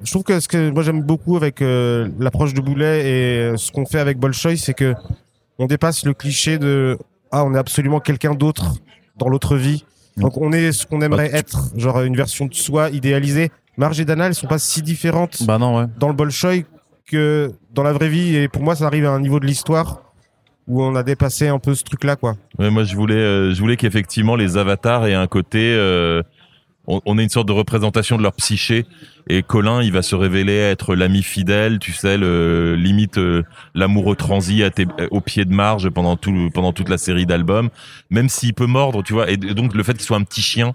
Je trouve que ce que moi j'aime beaucoup avec euh, l'approche de Boulet et euh, ce qu'on fait avec Bolshoi, c'est que on dépasse le cliché de ah on est absolument quelqu'un d'autre dans l'autre vie. Donc on est ce qu'on aimerait être, genre une version de soi idéalisée. Marge et Dana, elles sont pas si différentes Bah non, ouais. dans le Bolshoi que dans la vraie vie. Et pour moi, ça arrive à un niveau de l'histoire où on a dépassé un peu ce truc-là, quoi. Ouais, moi, je voulais, euh, je voulais qu'effectivement les avatars aient un côté. euh, on, on ait une sorte de représentation de leur psyché. Et Colin, il va se révéler être l'ami fidèle, tu sais, le limite euh, l'amoureux transi à tes, au pied de marge pendant tout, pendant toute la série d'albums. Même s'il peut mordre, tu vois. Et donc le fait qu'il soit un petit chien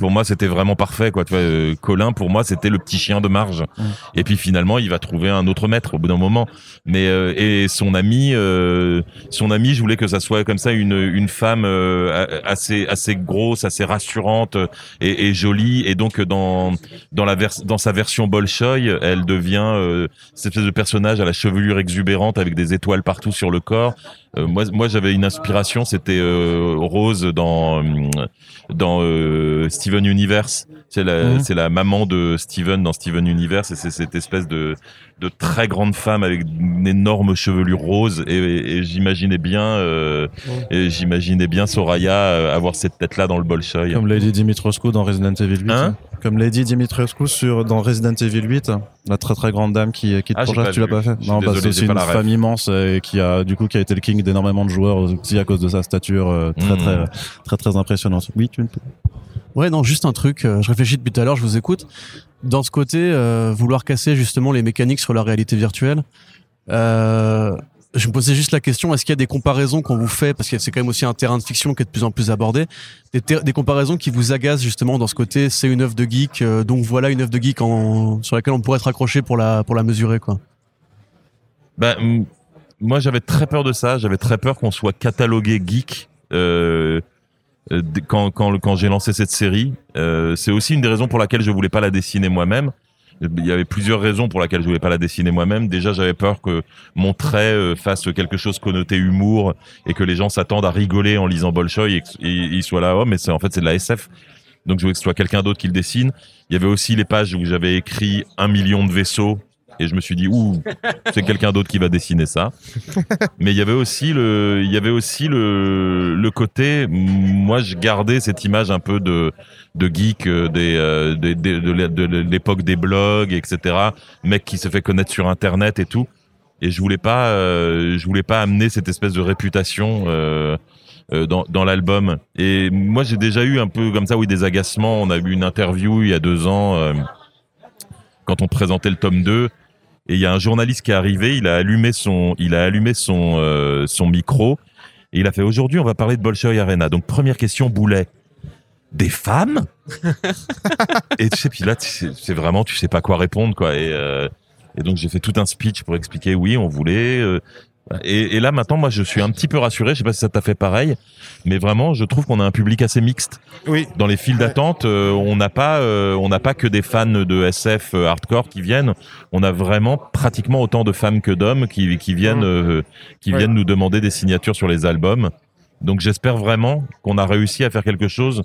pour moi c'était vraiment parfait quoi. Tu vois euh, Colin pour moi c'était le petit chien de marge. Mm. et puis finalement il va trouver un autre maître au bout d'un moment. Mais euh, et son ami euh, son ami je voulais que ça soit comme ça une une femme a- assez assez grosse assez rassurante et, et jolie. Et donc dans dans la vers- dans sa version Bolshoi elle devient cette espèce de personnage à la chevelure exubérante avec des étoiles partout sur le corps. Moi moi j'avais une inspiration c'était Rose dans dans euh, Steven Universe. C'est la, c'est la maman de Steven dans Steven Universe et c'est cette espèce de, de très grande femme avec une énorme chevelure rose et, et- et j'imaginais bien, euh, et j'imaginais bien Soraya euh, avoir cette tête-là dans le Bolshoi. Comme Lady Dimitrescu dans Resident Evil 8. Hein? Comme Lady Dimitrescu sur, dans Resident Evil 8, la très très grande dame qui, qui te Ah, pourchasse, pas tu l'as pas fait? Non, parce que c'est une femme immense et qui a du coup qui a été le king d'énormément de joueurs aussi à cause de sa stature euh, très Mhm. très très très impressionnante. Oui, tu Ouais, non, juste un truc. euh, je réfléchis depuis tout à l'heure, je vous écoute. Dans ce côté, euh, vouloir casser justement les mécaniques sur la réalité virtuelle, euh, je me posais juste la question est-ce qu'il y a des comparaisons qu'on vous fait parce que c'est quand même aussi un terrain de fiction qui est de plus en plus abordé, des, des comparaisons qui vous agacent justement dans ce côté c'est une œuvre de geek, euh, donc voilà une œuvre de geek en, sur laquelle on pourrait être accroché pour la pour la mesurer quoi. M- moi, j'avais très peur de ça. J'avais très peur qu'on soit catalogué geek euh, quand quand quand j'ai lancé cette série. Euh, c'est aussi une des raisons pour laquelle je voulais pas la dessiner moi-même. Il y avait plusieurs raisons pour lesquelles je voulais pas la dessiner moi-même. Déjà, j'avais peur que mon trait euh, fasse quelque chose connoté humour et que les gens s'attendent à rigoler en lisant Bolshoi et, que- et ils soient là, oh, mais c'est en fait c'est de la SF. Donc je voulais que ce soit quelqu'un d'autre qui le dessine. Il y avait aussi les pages où j'avais écrit un million de vaisseaux et je me suis dit ouh c'est quelqu'un d'autre qui va dessiner ça. Mais il y avait aussi le, il y avait aussi le, le côté, moi je gardais cette image un peu de, de geek euh, euh, des- de, l'é- de l'époque des blogs, etc. Mec qui se fait connaître sur Internet et tout. Et je voulais pas, euh, je voulais pas amener cette espèce de réputation. Dans, dans l'album et moi j'ai déjà eu un peu comme ça oui des agacements on a eu une interview il y a deux ans quand on présentait le tome 2 et il y a un journaliste qui est arrivé, il a allumé son, il a allumé son, euh, son micro. Et il a fait aujourd'hui on va parler de Bolshoi Arena. Donc première question Boulet, des femmes? Et tu sais puis là c'est vraiment tu sais pas quoi répondre quoi. Et euh, et donc j'ai fait tout un speech pour expliquer oui on voulait euh, et, et là maintenant moi je suis un petit peu rassuré, je sais pas si ça t'a fait pareil, mais vraiment je trouve qu'on a un public assez mixte Oui. dans les files d'attente, euh, on n'a pas, euh, on n'a pas que des fans de SF euh, hardcore qui viennent. On a vraiment pratiquement autant de femmes que d'hommes qui, qui viennent, qui Ouais. viennent nous demander des signatures sur les albums. Donc j'espère vraiment qu'on a réussi à faire quelque chose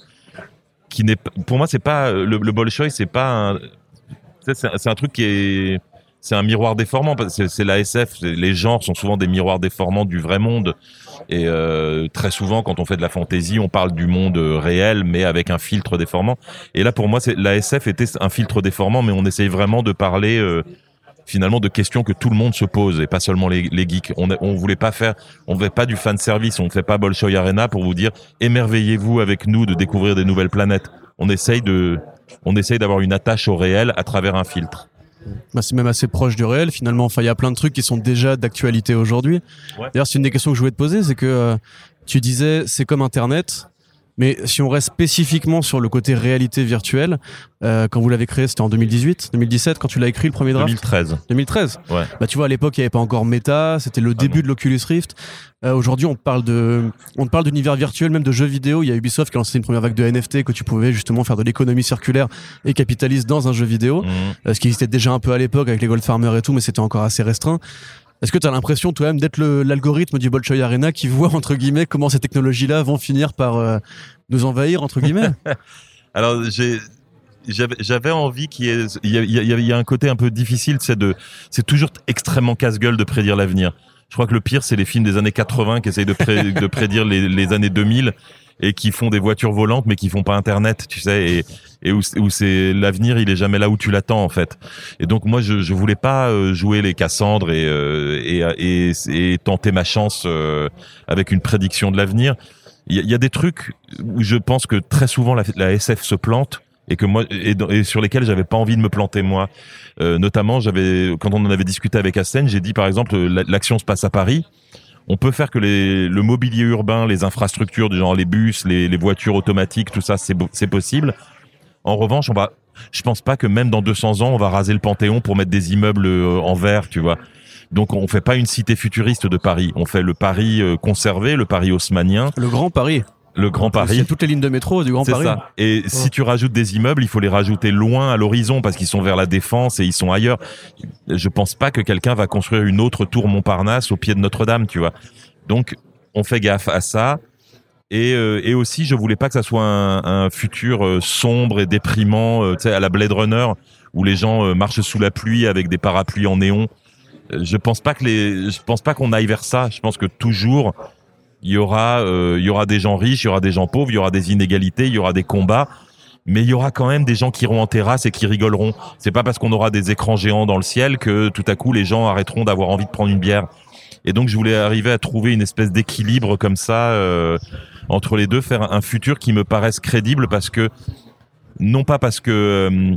qui n'est, pas- pour moi c'est pas le, le Bolshoi, c'est pas un- c'est un truc qui est c'est un miroir déformant c'est- la SF les genres sont souvent des miroirs déformants du vrai monde. Et euh, très souvent quand on fait de la fantaisie on parle du monde euh, réel mais avec un filtre déformant. Et là pour moi la SF était un filtre déformant mais on essaye vraiment de parler euh, finalement de questions que tout le monde se pose et pas seulement les, les geeks. On on voulait pas faire on fait pas du fan service on fait pas Bolshoi Arena pour vous dire émerveillez-vous avec nous de découvrir des nouvelles planètes. On essaye de on essaye d'avoir une attache au réel à travers un filtre Bah, c'est même assez proche du réel finalement. Enfin, il y a plein de trucs qui sont déjà d'actualité aujourd'hui. Ouais. D'ailleurs, c'est une des questions que je voulais te poser, c'est que euh, tu disais c'est comme Internet, mais si on reste spécifiquement sur le côté réalité virtuelle, euh, quand vous l'avez créé, c'était en 2018, 2017, quand tu l'as écrit le premier draft, 2013 2013. Ouais. Bah tu vois, à l'époque, il n'y avait pas encore Meta, c'était le début non. de l'Oculus Rift. Euh, Aujourd'hui, on parle de, on parle d'univers virtuel, même de jeux vidéo. Il y a Ubisoft qui a lancé une première vague de NFT que tu pouvais justement faire de l'économie circulaire et capitaliser dans un jeu vidéo. Mhm. Euh, ce qui existait déjà un peu à l'époque avec les Gold Farmers et tout, mais c'était encore assez restreint. Est-ce que tu as l'impression toi-même d'être l'algorithme du Bolshoi Arena qui voit entre guillemets comment ces technologies-là vont finir par euh, nous envahir entre guillemets? Alors j'avais envie qu'il y ait un côté un peu difficile c'est de c'est toujours extrêmement casse-gueule de prédire l'avenir. Je crois que le pire c'est les films des années 80 qui essayent de prédire les, les années 2000 et qui font des voitures volantes mais qui font pas internet, tu sais et et où, où c'est l'avenir, il est jamais là où tu l'attends en fait. Et donc moi je je voulais pas euh, jouer les Cassandres et euh, et, et et tenter ma chance euh, avec une prédiction de l'avenir. Il y, y a des trucs où je pense que très souvent la, la SF se plante et que moi et, sur lesquels j'avais pas envie de me planter moi. Euh, notamment, j'avais quand on en avait discuté avec Assen, j'ai dit par exemple la- l'action se passe à Paris. On peut faire que les, le mobilier urbain, les infrastructures du genre les bus, les, les voitures automatiques, tout ça, c'est possible. En revanche, on va, je pense pas que même dans 200 ans, on va raser le Panthéon pour mettre des immeubles euh, en verre, tu vois. Donc on fait pas une cité futuriste de Paris, on fait le Paris euh, conservé, le Paris haussmanien, Le Grand Paris. Le Grand Il y Paris. a toutes les lignes de métro du Grand C'est Paris. ça. Et si tu rajoutes des immeubles, il faut les rajouter loin à l'horizon parce qu'ils sont vers la défense et ils sont ailleurs. Je pense pas que quelqu'un va construire une autre tour Montparnasse au pied de Notre-Dame, tu vois. Donc, on fait gaffe à ça. Et, euh, et aussi, je voulais pas que ça soit un, un futur euh, sombre et déprimant, euh, tu sais, à la Blade Runner, où les gens marchent sous la pluie avec des parapluies en néon. Je pense pas que les, je pense pas qu'on aille vers ça. Je pense que toujours, il y aura, euh, il y aura des gens riches, il y aura des gens pauvres, il y aura des inégalités, il y aura des combats, mais il y aura quand même des gens qui iront en terrasse et qui rigoleront. C'est pas parce qu'on aura des écrans géants dans le ciel que tout à coup les gens arrêteront d'avoir envie de prendre une bière. Et donc je voulais arriver à trouver une espèce d'équilibre comme ça euh, entre les deux, faire un futur qui me paraisse crédible parce que non pas parce que euh,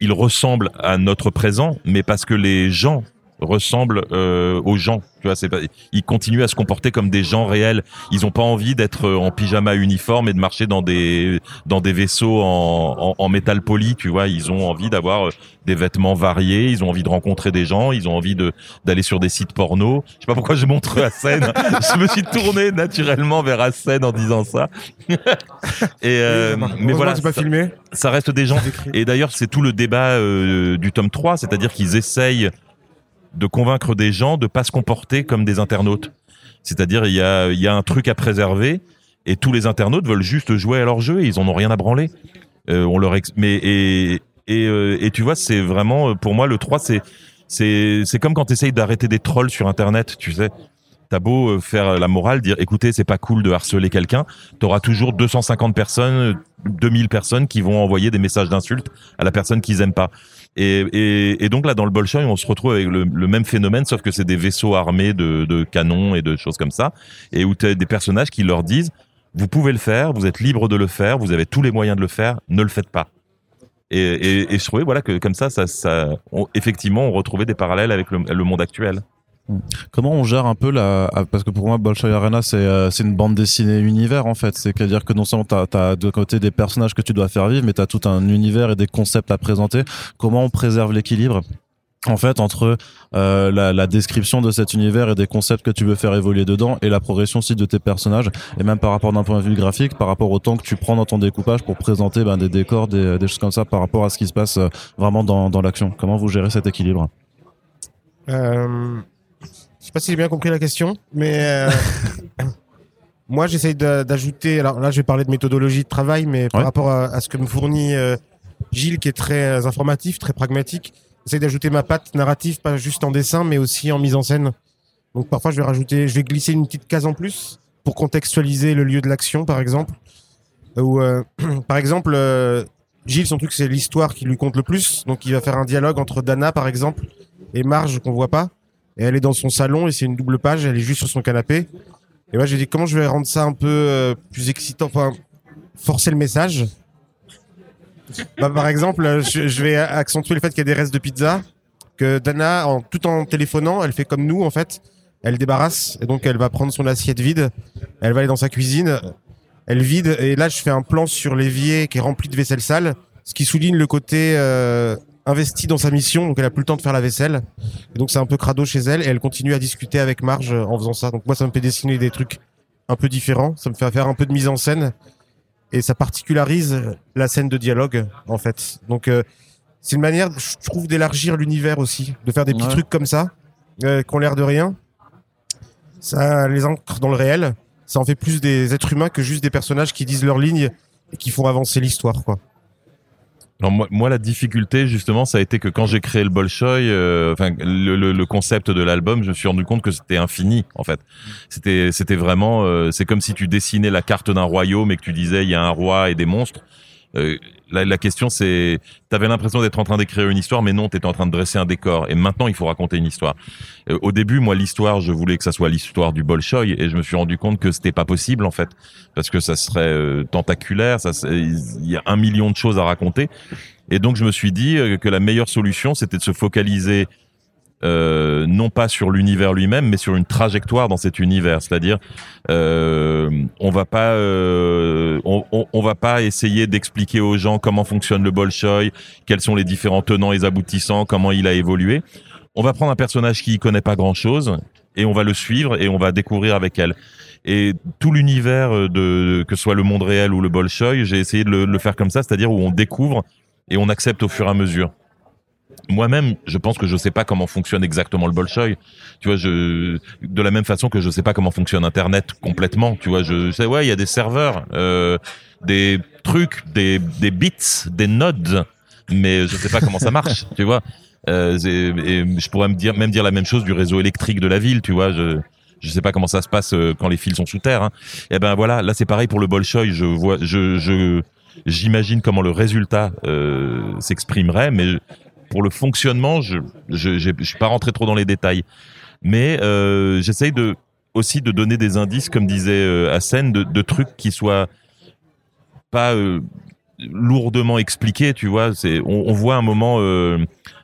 il ressemble à notre présent, mais parce que les gens ressemblent euh, aux gens. Tu vois, c'est pas, ils continuent à se comporter comme des gens réels. Ils ont pas envie d'être euh, en pyjama uniforme et de marcher dans des dans des vaisseaux en, en, en métal poli. Tu vois, ils ont envie d'avoir euh, des vêtements variés. Ils ont envie de rencontrer des gens. Ils ont envie de d'aller sur des sites porno. Je sais pas pourquoi je montre Assen. je me suis tourné naturellement vers Assen en disant ça. et euh, mais voilà, pas ça- filmé. ça reste des gens. Et d'ailleurs, c'est tout le débat euh, du tome 3, c'est-à-dire qu'ils essayent de convaincre des gens de pas se comporter comme des internautes. C'est-à-dire, il y a, un truc à préserver et tous les internautes veulent juste jouer à leur jeu et ils en ont rien à branler. Euh, on leur mais et euh, et tu vois, c'est vraiment euh, pour moi le 3 c'est c'est c'est comme quand tu essayes d'arrêter des trolls sur internet, tu sais. T'as beau faire la morale, dire écoutez, c'est pas cool de harceler quelqu'un, t'auras toujours 250 personnes, 2000 personnes qui vont envoyer des messages d'insultes à la personne qu'ils aiment pas. Et, donc là, dans le Bolshoi, on se retrouve avec le, même phénomène, sauf que c'est des vaisseaux armés de, canons et de choses comme ça, et où t'as des personnages qui leur disent vous pouvez le faire, vous êtes libre de le faire, vous avez tous les moyens de le faire, ne le faites pas. Et, et, je trouvais voilà que comme ça, ça, effectivement, on retrouvait des parallèles avec le monde actuel. Comment on gère un peu la ah, parce que pour moi Bolshoi Arena c'est euh, c'est une bande dessinée univers en fait. C'est-à-dire que non seulement t'as as de côté des personnages que tu dois faire vivre mais t'as tout un univers et des concepts à présenter. Comment on préserve l'équilibre en fait entre euh, la, description de cet univers et des concepts que tu veux faire évoluer dedans et la progression aussi de tes personnages? Et même par rapport d'un point de vue graphique par rapport au temps que tu prends dans ton découpage pour présenter ben, des décors des, choses comme ça par rapport à ce qui se passe euh, vraiment dans, dans l'action. Comment vous gérez cet équilibre? Sais pas si j'ai bien compris la question, mais euh, moi j'essaye d'ajouter. Alors là, je vais parler de méthodologie de travail, mais par Ouais. rapport à, à ce que me fournit euh, Gilles, qui est très euh, informatif, très pragmatique, j'essaye d'ajouter ma patte narrative, pas juste en dessin, mais aussi en mise en scène. Donc parfois, je vais rajouter, je vais glisser une petite case en plus pour contextualiser le lieu de l'action, par exemple. Ou euh, par exemple, euh, Gilles, son truc, c'est l'histoire qui lui compte le plus. Donc il va faire un dialogue entre Dana, par exemple, et Marge qu'on voit pas. Et elle est dans son salon et c'est une double page. Elle est juste sur son canapé. Et moi j'ai dit comment je vais rendre ça un peu euh, plus excitant, enfin forcer le message. Bah, par exemple, euh, je, vais accentuer le fait qu'il y a des restes de pizza. Que Dana, en, tout en téléphonant, elle fait comme nous en fait. Elle débarrasse et donc elle va prendre son assiette vide. Elle va aller dans sa cuisine. Elle vide et là je fais un plan sur l'évier qui est rempli de vaisselle sale, ce qui souligne le côté euh, investi dans sa mission. Donc elle a plus le temps de faire la vaisselle. Et donc c'est un peu crado chez elle et elle continue à discuter avec Marge euh, en faisant ça. Donc moi ça me fait dessiner des trucs un peu différents, ça me fait faire un peu de mise en scène et ça particularise la scène de dialogue en fait. Donc euh, c'est une manière, je trouve, d'élargir l'univers aussi, de faire des petits Ouais. trucs comme ça euh, qui ont l'air de rien. Ça les ancre dans le réel. Ça en fait plus des êtres humains que juste des personnages qui disent leurs lignes et qui font avancer l'histoire quoi. Moi, moi, la difficulté justement, ça a été que quand j'ai créé le Bolshoi, euh, enfin le, le, le concept de l'album, je me suis rendu compte que c'était infini en fait. C'était c'était vraiment, euh, c'est comme si tu dessinais la carte d'un royaume et que tu disais il y a un roi et des monstres. Euh, la, la question c'est, t'avais l'impression d'être en train d'écrire une histoire, mais non, t'étais en train de dresser un décor. Et maintenant, il faut raconter une histoire. Euh, au début, moi, l'histoire, je voulais que ça soit l'histoire du Bolshoi, et je me suis rendu compte que c'était pas possible en fait, parce que ça serait euh, tentaculaire, ça, il y a un million de choses à raconter. Et donc, je me suis dit euh, que la meilleure solution, c'était de se focaliser euh, non pas sur l'univers lui-même, mais sur une trajectoire dans cet univers. C'est-à-dire, euh, on va pas, euh, on, on, va pas essayer d'expliquer aux gens comment fonctionne le Bolshoi, quels sont les différents tenants et aboutissants, comment il a évolué. On va prendre un personnage qui y connaît pas grand-chose et on va le suivre et on va découvrir avec elle. Et tout l'univers de que ce soit le monde réel ou le Bolshoi, j'ai essayé de le, de le faire comme ça, c'est-à-dire où on découvre et on accepte au fur et à mesure moi-même, je pense que je sais pas comment fonctionne exactement le Bolshoi. Tu vois, de la même façon que je sais pas comment fonctionne Internet complètement. Tu vois, je sais ouais, il y a des serveurs, euh, des trucs, des des bits, des nodes, mais je sais pas comment ça marche. tu vois, euh, et, je pourrais même dire la même chose du réseau électrique de la ville. Tu vois, je je sais pas comment ça se passe euh, quand les fils sont sous terre. Hein. Et ben voilà, là c'est pareil pour le Bolshoi. Je vois, je j'imagine comment le résultat s'exprimerait, mais pour le fonctionnement, je je, je, je suis pas rentré trop dans les détails, mais euh, j'essaye de aussi de donner des indices, comme disait euh, de, trucs qui soient pas euh, lourdement expliqués. Tu vois, on, on voit un moment euh,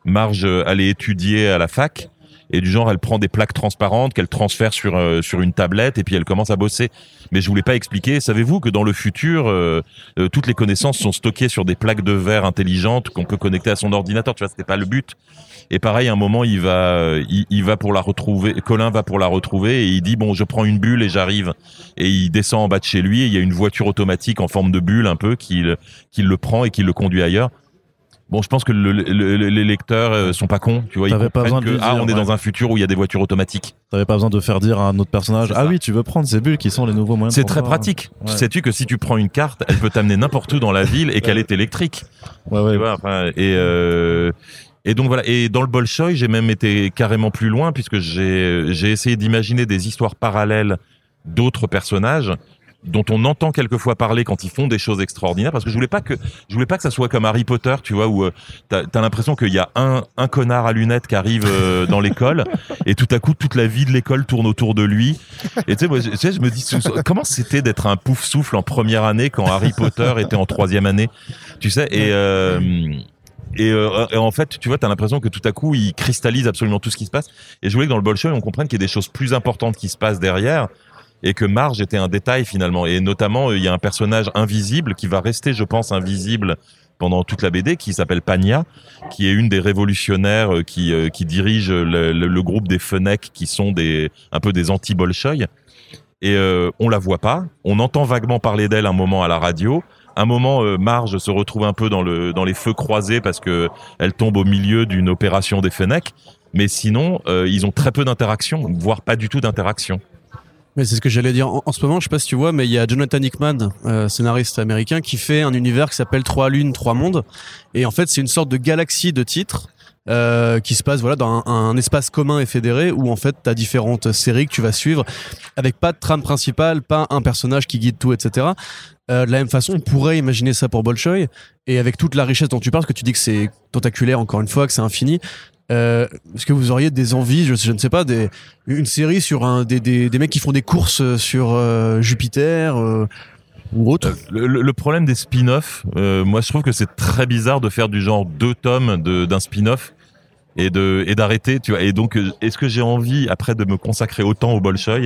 Marge aller étudier à la fac et du genre elle prend des plaques transparentes qu'elle transfère sur euh, sur une tablette et puis elle commence à bosser. Mais je voulais pas expliquer. Savez-vous que dans le futur, euh, euh, toutes les connaissances sont stockées sur des plaques de verre intelligentes qu'on peut connecter à son ordinateur. Tu vois, c'était pas le but. Et pareil, à un moment, il va, il, il, va pour la retrouver. Colin va pour la retrouver et il dit bon, je prends une bulle et j'arrive. Et il descend en bas de chez lui. Et il y a une voiture automatique en forme de bulle un peu qui, qui le prend et qui le conduit ailleurs. Bon, je pense que le, le, les lecteurs euh, sont pas cons, tu vois. Ils pas besoin que, de ah, dire, on est ouais. dans un futur où il y a des voitures automatiques. T'avais pas besoin de faire dire à un autre personnage Ah oui, tu veux prendre ces bulles qui sont les nouveaux moyens. C'est très transport. pratique. Ouais. Sais-tu que si tu prends une carte, elle peut t'amener n'importe où dans la ville et qu'elle est électrique. Ouais, ouais. Tu vois, enfin, et euh, et donc voilà. Et dans le Bolshoi, j'ai même été carrément plus loin puisque j'ai j'ai essayé d'imaginer des histoires parallèles d'autres personnages dont on entend quelquefois parler quand ils font des choses extraordinaires parce que je voulais pas que je voulais pas que ça soit comme Harry Potter tu vois où euh, t'as as, l'impression qu'il y a un un connard à lunettes qui arrive euh, dans l'école et tout à coup toute la vie de l'école tourne autour de lui et tu sais moi je, tu sais, je me dis comment c'était d'être un pouf souffle en première année quand Harry Potter était en troisième année tu sais et euh, et, euh, et en fait, tu vois, t'as l'impression que tout à coup, il cristallise absolument tout ce qui se passe. Et je voulais que dans le Bolshoi, on comprenne qu'il y a des choses plus importantes qui se passent derrière et que Marge était un détail finalement. Et notamment, il y a un personnage invisible qui va rester, je pense, invisible pendant toute la BD, qui s'appelle Pania, qui est une des révolutionnaires euh, qui, euh, qui dirige le, groupe des Fennecs, qui sont des un peu des anti-Bolshoi. Et euh, on la voit pas. On entend vaguement parler d'elle un moment à la radio. Un moment, euh, Marge se retrouve un peu dans le dans les feux croisés parce que elle tombe au milieu d'une opération des Fennecs. Mais sinon, euh, ils ont très peu d'interaction, voire pas du tout d'interaction. Mais c'est ce que j'allais dire. En, ce moment, je sais pas si tu vois, mais il y a Jonathan Hickman, euh, scénariste américain, qui fait un univers qui s'appelle Trois lunes, trois mondes. Et en fait, c'est une sorte de galaxie de titres. Euh, qui se passe voilà dans un, un, espace commun et fédéré où en fait tu as différentes séries que tu vas suivre avec pas de trame principale, pas un personnage qui guide tout, etc. Euh, de la même façon, on pourrait imaginer ça pour Bolshoi et avec toute la richesse dont tu parles, que tu dis que c'est tentaculaire encore une fois, que c'est infini. Euh, Est-ce que vous auriez des envies, je, ne sais pas, des, une série sur un, des, des, des mecs qui font des courses sur euh, Jupiter euh, ou autre? Le, le, problème des spin-offs, euh, moi je trouve que c'est très bizarre de faire du genre deux tomes d'un spin-off et de et d'arrêter tu vois. Et donc est-ce que j'ai envie après de me consacrer autant au Bolshoi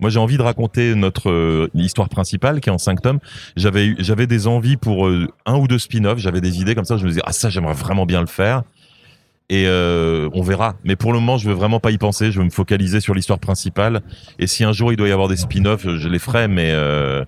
moi j'ai envie de raconter notre euh, histoire principale qui est en cinq tomes. J'avais j'avais des envies pour euh, un ou deux spin-offs. J'avais des idées comme ça. Je me disais ah ça j'aimerais vraiment bien le faire et euh, on verra. Mais pour le moment, je veux vraiment pas y penser. Je veux me focaliser sur l'histoire principale. Et si un jour il doit y avoir des spin-offs, je les ferai. Mais euh,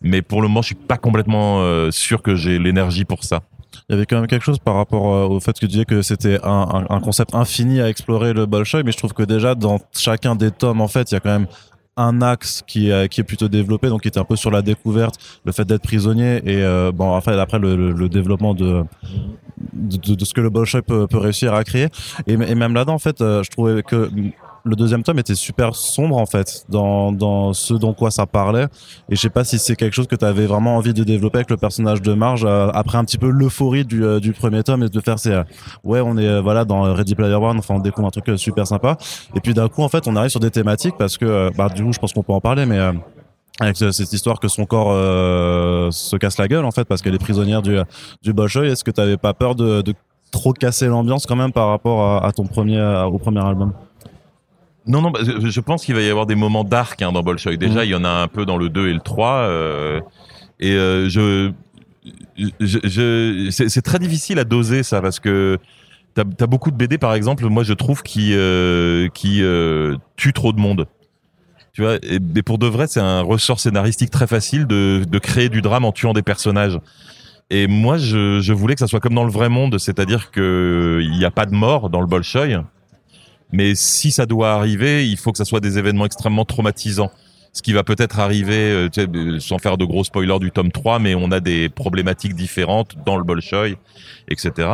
mais pour le moment, je suis pas complètement euh, sûr que j'ai l'énergie pour ça. Il y avait quand même quelque chose par rapport euh, au fait que tu disais que c'était un, un, un, concept infini à explorer le Bolshoi, mais je trouve que déjà dans chacun des tomes, en fait, il y a quand même un axe qui est, qui est plutôt développé, donc qui était un peu sur la découverte, le fait d'être prisonnier et euh, bon après après le, le, le développement de de, de, ce que le Bolshoi peut, peut réussir à créer. Et, et même là-dedans en fait euh, je trouvais que le deuxième tome était super sombre en fait dans, dans ce dont quoi ça parlait. Et je sais pas si c'est quelque chose que tu avais vraiment envie de développer avec le personnage de Marge euh, après un petit peu l'euphorie du, euh, du premier tome et de faire c'est euh, ouais on est voilà dans Ready Player One enfin on découvre un truc super sympa. Et puis d'un coup en fait on arrive sur des thématiques parce que bah du coup je pense qu'on peut en parler mais avec cette histoire que son corps se casse la gueule en fait parce qu'elle est prisonnière du du Bolshoi. Est-ce que tu avais pas peur de, de trop cassé l'ambiance quand même par rapport à, ton premier, au premier album? Non, non, bah, je pense qu'il va y avoir des moments dark hein, dans Bolshoi. Déjà, Mhm. il y en a un peu dans le 2 et le 3. euh, et euh, je, je, je- c'est très difficile à doser ça parce que t'as as beaucoup de BD, par exemple, moi je trouve qui euh, qui euh, tuent trop de monde. Tu vois, et, pour de vrai, c'est un ressort scénaristique très facile de, de créer du drame en tuant des personnages. Et moi, je, je voulais que ça soit comme dans le vrai monde, c'est-à-dire que il n'y a pas de mort dans le Bolshoi. Mais si ça doit arriver, il faut que ça soit des événements extrêmement traumatisants. Ce qui va peut-être arriver, euh, tu sais, euh, sans faire de gros spoilers du tome 3, mais on a des problématiques différentes dans le Bolshoi, etc.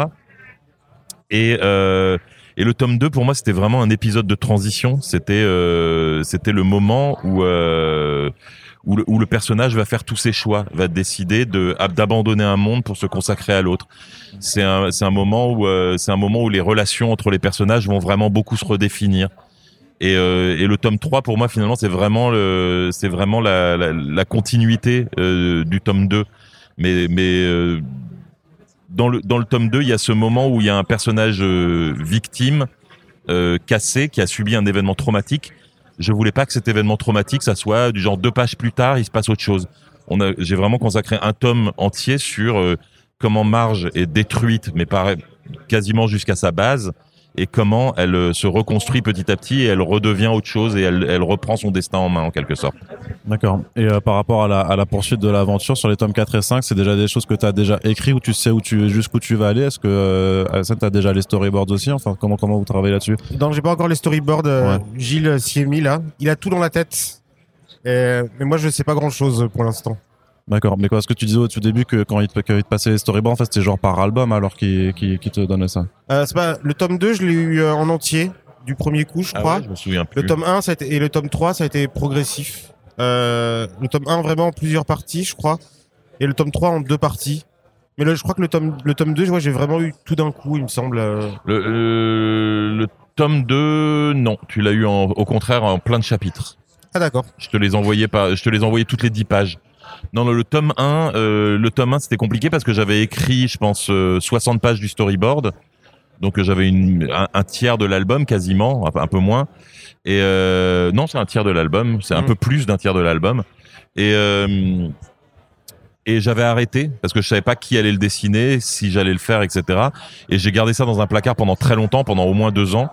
Et, euh, et le tome 2, pour moi, c'était vraiment un épisode de transition. C'était euh, c'était le moment où, euh, où, le, personnage va faire tous ses choix, va décider de d'abandonner un monde pour se consacrer à l'autre. C'est un, c'est un moment où euh, c'est un moment où les relations entre les personnages vont vraiment beaucoup se redéfinir. Et, et le tome 3 pour moi finalement c'est vraiment le c'est vraiment la, la, continuité du tome 2 mais mais dans le dans le tome 2 il y a ce moment où il y a un personnage euh, victime euh, cassé qui a subi un événement traumatique. Je voulais pas que cet événement traumatique ça soit du genre deux pages plus tard il se passe autre chose. On a j'ai vraiment consacré un tome entier sur euh, comment Marge est détruite mais pareil quasiment jusqu'à sa base et comment elle euh, se reconstruit petit à petit et elle redevient autre chose et elle, elle reprend son destin en main en quelque sorte. D'accord. Et euh, par rapport à la, à la poursuite de l'aventure sur les tomes 4 et 5, c'est déjà des choses que tu as déjà écrit ou tu sais où tu jusqu'où tu vas aller? Est-ce que euh, ça tu as déjà les storyboards aussi? Enfin, comment comment vous travaillez là-dessus? Non, j'ai pas encore les storyboards. euh, Ouais. Gilles s'y est mis là. Il a tout dans la tête. Et- mais moi, je sais pas grand chose pour l'instant. D'accord. Mais quoi, ce que tu disais au tout début que quand il te, qu'il te passait les storyboards, en fait, c'était genre par album alors qui qui qui te donnait ça. Euh, c'est pas le tome 2, je l'ai eu euh, en entier du premier coup, je crois. je me souviens plus. Le tome 1 ça a été, et le tome 3, ça a été progressif. Euh, le tome 1 vraiment en plusieurs parties, je crois. Et le tome 3 en deux parties. Mais là, je crois que le tome, le tome 2, je vois, j'ai vraiment eu tout d'un coup, il me semble. Le, euh, le tome 2, non, tu l'as eu en, au contraire en plein de chapitres. Ah d'accord. Je te les envoyais pas, je te les envoyais toutes les 10 pages. Non, le, le tome 1, euh, le tome 1 c'était compliqué parce que j'avais écrit, je pense, euh, 60 pages du storyboard. Donc euh, j'avais une, un, un tiers de l'album quasiment, un, peu- un peu moins. Et euh, non, c'est un tiers de l'album, c'est un Mm. peu plus d'un tiers de l'album. Et euh, et j'avais arrêté parce que je savais pas qui allait le dessiner, si j'allais le faire, etc. Et j'ai gardé ça dans un placard pendant très longtemps, pendant au moins deux ans.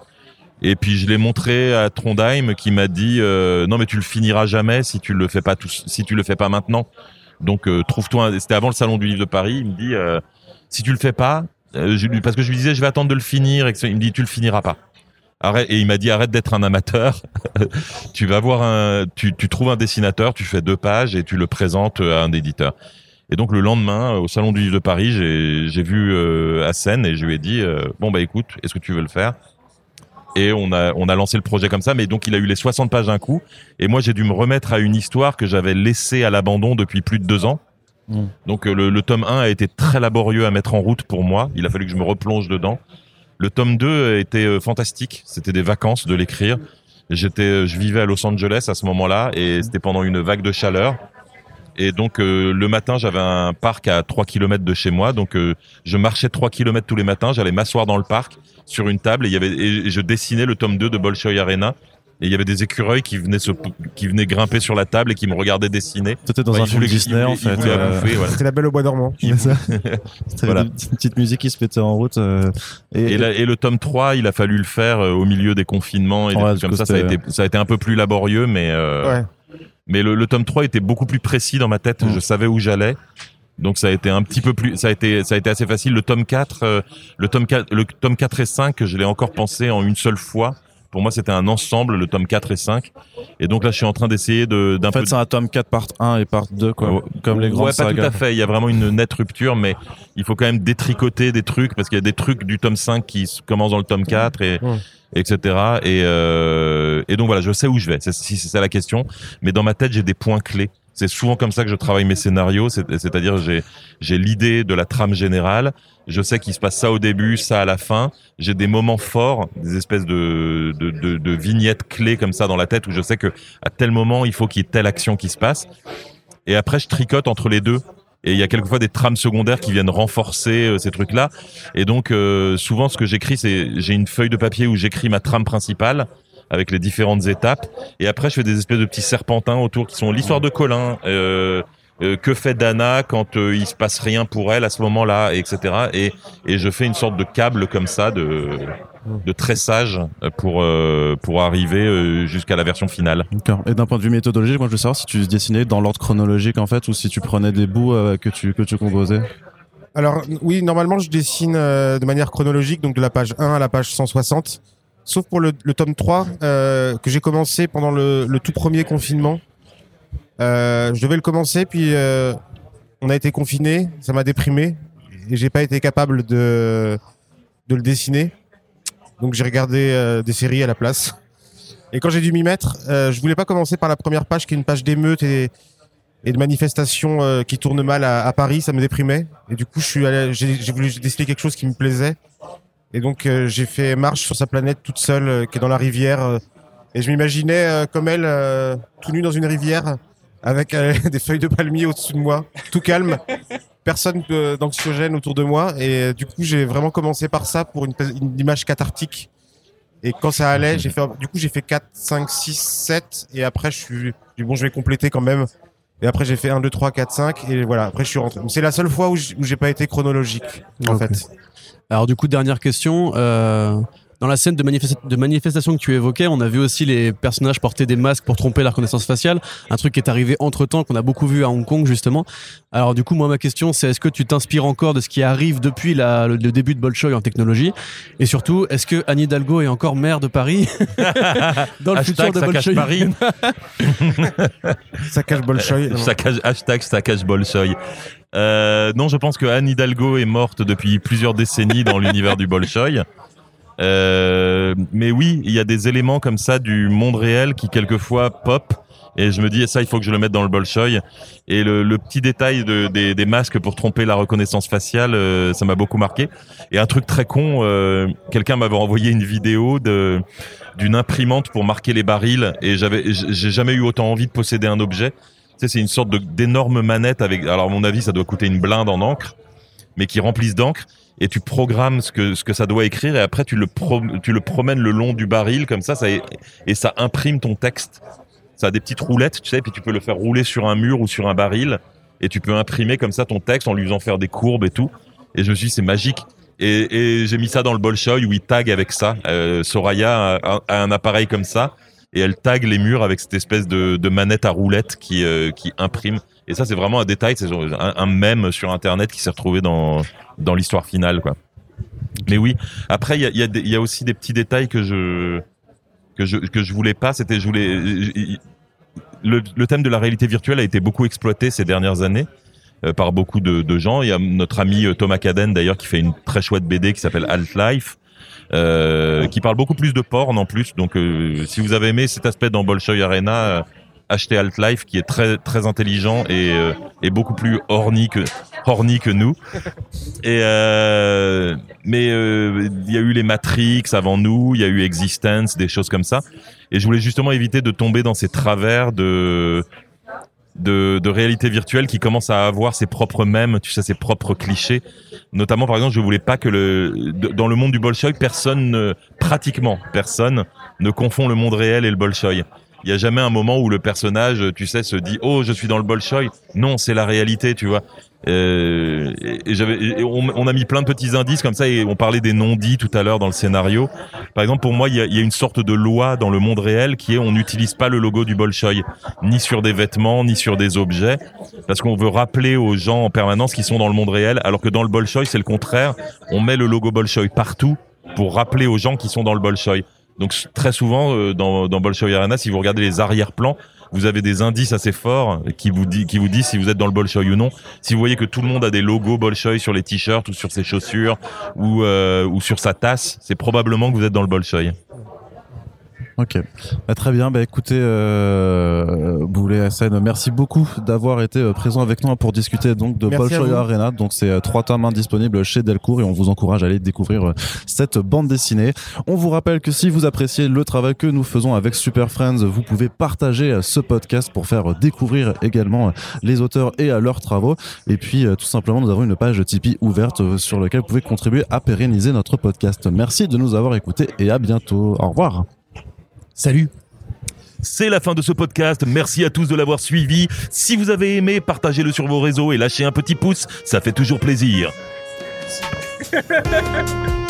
Et puis je l'ai montré à Trondheim qui m'a dit euh, non mais tu le finiras jamais si tu le fais pas tout, si tu le fais pas maintenant. Donc euh, trouve-toi c'était avant le salon du livre de Paris, il me dit euh, si tu le fais pas euh, je parce que je lui disais je vais attendre de le finir et que il me dit tu le finiras pas. Arrête, et il m'a dit arrête d'être un amateur. tu vas voir un tu, tu trouves un dessinateur, tu fais deux pages et tu le présentes à un éditeur. Et donc le lendemain au salon du livre de Paris, j'ai vu euh, et je lui ai dit euh, bon bah écoute, est-ce que tu veux le faire? Et on a on a lancé le projet comme ça mais donc il a eu les 60 pages d'un coup. Et moi j'ai dû me remettre à une histoire que j'avais laissée à l'abandon depuis plus de deux ans. Mm. donc euh, le, le tome 1 a été très laborieux à mettre en route pour moi. Il a fallu que je me replonge dedans. Le tome 2 a été euh, fantastique. C'était des vacances de l'écrire. J'étais euh, je vivais à Los Angeles à ce moment-là et c'était pendant une vague de chaleur et donc euh, le matin j'avais un parc à 3 km de chez moi donc euh, je marchais 3 km tous les matins j'allais m'asseoir dans le parc sur une table et il y avait et je dessinais le tome 2 de Bolshoi Arena et il y avait des écureuils qui venaient se qui venaient grimper sur la table et qui me regardaient dessiner. T'étais dans Ouais, un film voulaient- Disney en fait. euh, voilà. C'était la belle au bois dormant. C'était Voilà. une petite- musique qui se mettait en route. euh, et, Et, là- et le tome 3, il a fallu le faire euh, au milieu des confinements et des Ouais, trucs parce comme que ça. Ça a, c'était- été, ça a été un peu plus laborieux, mais euh, Ouais. Mais le, le tome 3 était beaucoup plus précis dans ma tête. Mm. Je savais où j'allais. Donc ça a été un petit peu plus, ça a été, ça a été assez facile. Le tome 4, euh, le tome 4, le tome 4 et 5, je l'ai encore pensé en une seule fois. Pour moi, c'était un ensemble, le tome 4 et 5. Et donc là, je suis en train d'essayer de, en peu fait, c'est un tome 4 part 1 et part 2 quoi. Ouais. Comme les grandes ouais, pas tout à fait. Il y a vraiment une nette rupture, mais il faut quand même détricoter des trucs parce qu'il y a des trucs du tome 5 qui commencent dans le tome 4 et Ouais. etc. Et, euh, et donc voilà, je sais où je vais. Si c'est ça la question, mais dans ma tête j'ai des points clés. C'est souvent comme ça que je travaille mes scénarios, c'est- c'est-à-dire j'ai j'ai l'idée de la trame générale. Je sais qu'il se passe ça au début, ça à la fin. J'ai des moments forts, des espèces de, de, de, de vignettes clés comme ça dans la tête où je sais que à tel moment il faut qu'il y ait telle action qui se passe. Et après je tricote entre les deux. Et il y a quelquefois des trames secondaires qui viennent renforcer euh, ces trucs-là. Et donc, euh, souvent, ce que j'écris, c'est j'ai une feuille de papier où j'écris ma trame principale avec les différentes étapes. Et après, je fais des espèces de petits serpentins autour qui sont l'histoire de Colin. Euh, euh, que fait Dana quand euh, il se passe rien pour elle à ce moment-là, etc. Et, et je fais une sorte de câble comme ça de, de tressage pour euh, pour arriver euh, jusqu'à la version finale. D'accord. Et d'un point de vue méthodologique, moi je veux savoir si tu dessinais dans l'ordre chronologique en fait ou si tu prenais des bouts euh, que tu que tu composais. Alors oui, normalement je dessine euh, de manière chronologique, donc de la page 1 à la page 160. Sauf pour le, tome 3 euh, que j'ai commencé pendant le, tout premier confinement. Euh, je devais le commencer, puis euh, on a été confiné, ça m'a déprimé et j'ai pas été capable de de le dessiner. Donc j'ai regardé des séries à la place. Et quand j'ai dû m'y mettre, je voulais pas commencer par la première page qui est une page d'émeute et, de manifestations qui tournent mal à, à Paris, ça me déprimait. Et du coup, j'ai voulu dessiner quelque chose qui me plaisait. Et donc euh, j'ai fait marche sur sa planète toute seule, euh, qui est dans la rivière. euh, et je m'imaginais comme elle, tout nu dans une rivière, avec des feuilles de palmier au-dessus de moi, tout calme, personne d'anxiogène autour de moi. Et du coup, j'ai vraiment commencé par ça pour une, image cathartique. Et quand ça allait, j'ai fait, du coup, j'ai fait 4, 5, 6, 7. Et après, je suis, j'ai dit, bon, je vais compléter quand même. Et après, j'ai fait 1, 2, 3, 4, 5. Et voilà, après, je suis rentré. C'est la seule fois où j'ai pas été chronologique, en Ok. fait. Alors du coup, dernière question. Euh, dans la scène de, manifesta- de manifestation que tu évoquais, on a vu aussi les personnages porter des masques pour tromper la reconnaissance faciale, un truc qui est arrivé entre-temps, qu'on a beaucoup vu à Hong Kong justement. Alors du coup, moi ma question c'est est-ce que tu t'inspires encore de ce qui arrive depuis la- le, le début de Bolshoi en technologie? Et surtout, est-ce que Anne Hidalgo est encore maire de Paris? Dans le futur de Bolshoi Paris. Saccage Bolshoi. Saccage- hashtag saccage Bolshoi. Euh, non, je pense que Anne Hidalgo est morte depuis plusieurs décennies dans l'univers du Bolshoi. Euh, mais oui, il y a des éléments comme ça du monde réel qui quelquefois pop. Et je me dis, ça, il faut que je le mette dans le Bolshoi. Et le, le petit détail de, des, des masques pour tromper la reconnaissance faciale, euh, ça m'a beaucoup marqué. Et un truc très con, euh, quelqu'un m'avait envoyé une vidéo de d'une imprimante pour marquer les barils. Et j'avais, j'ai jamais eu autant envie de posséder un objet. Tu sais, c'est une sorte d'énorme manette avec. Alors, à mon avis, ça doit coûter une blinde en encre, mais qui remplissent d'encre. Et tu programmes ce que ce que ça doit écrire, et après tu le tu le promènes le long du baril comme ça, et ça imprime ton texte. Ça a des petites roulettes, tu sais, puis tu peux le faire rouler sur un mur ou sur un baril, et tu peux imprimer comme ça ton texte en lui faisant faire des courbes et tout. Et je me suis dit, c'est magique. Et, j'ai mis ça dans le Bolshoi où il tag avec ça. Euh, Soraya a, un appareil comme ça et elle tag les murs avec cette espèce de, manette à roulettes qui, euh, qui imprime. Et ça, c'est vraiment un détail, c'est un, un mème sur Internet qui s'est retrouvé dans, dans l'histoire finale, quoi. Mais oui, après, il y a, y, a y a aussi des petits détails que je que je que je voulais pas. C'était, je voulais le, le thème de la réalité virtuelle a été beaucoup exploité ces dernières années euh, par beaucoup de, de gens. Il y a notre ami euh, Thomas Caden d'ailleurs qui fait une très chouette BD qui s'appelle Half-Life. Euh, qui parle beaucoup plus de porn en plus. Donc, euh, si vous avez aimé cet aspect dans Bolshoi Arena, achetez Alt-Life qui est très très intelligent et, euh, et beaucoup plus horny que horny que nous. Et euh, mais euh, il y a eu les Matrix avant nous, il y a eu Existence, des choses comme ça. Et je voulais justement éviter de tomber dans ces travers de de, de réalité virtuelle qui commence à avoir ses propres mèmes, tu sais, ses propres clichés. Notamment, par exemple, je voulais pas que le dans le monde du Bolshoi, personne, ne- pratiquement personne, ne confond le monde réel et le Bolshoi. Il y a jamais un moment où le personnage, tu sais, se dit oh je suis dans le Bolshoi. Non, c'est la réalité, tu vois. Euh, on, a mis plein de petits indices comme ça et on parlait des non-dits tout à l'heure dans le scénario. Par exemple, pour moi, il y a, il y a une sorte de loi dans le monde réel qui est on n'utilise pas le logo du Bolshoi, ni sur des vêtements, ni sur des objets, parce qu'on veut rappeler aux gens en permanence qu'ils sont dans le monde réel, alors que dans le Bolshoi, c'est le contraire. On met le logo Bolshoi partout pour rappeler aux gens qui sont dans le Bolshoi. Donc très souvent euh, dans, dans Bolshoi Arena, si vous regardez les arrière-plans, vous avez des indices assez forts qui vous, dit, qui vous disent si vous êtes dans le Bolshoi ou non. Si vous voyez que tout le monde a des logos Bolshoi sur les t-shirts ou sur ses chaussures ou, euh, ou sur sa tasse, c'est probablement que vous êtes dans le Bolshoi. Ok, Bah, très bien. Bah écoutez, euh, Boulet SN, merci beaucoup d'avoir été euh, présent avec nous pour discuter donc de Merci vous. Arena. Donc c'est euh, trois tomes indisponibles chez Delcourt et on vous encourage à aller découvrir euh, cette bande dessinée. On vous rappelle que si vous appréciez le travail que nous faisons avec Super Friends, vous pouvez partager ce podcast pour faire découvrir également les auteurs et à leurs travaux. Et puis tout simplement, nous avons une page Tipeee ouverte sur laquelle vous pouvez contribuer à pérenniser notre podcast. Merci de nous avoir écoutés et à bientôt. Au revoir. Salut. C'est la fin de ce podcast. Merci à tous de l'avoir suivi. Si vous avez aimé, partagez-le sur vos réseaux et lâchez un petit pouce. Ça fait toujours plaisir.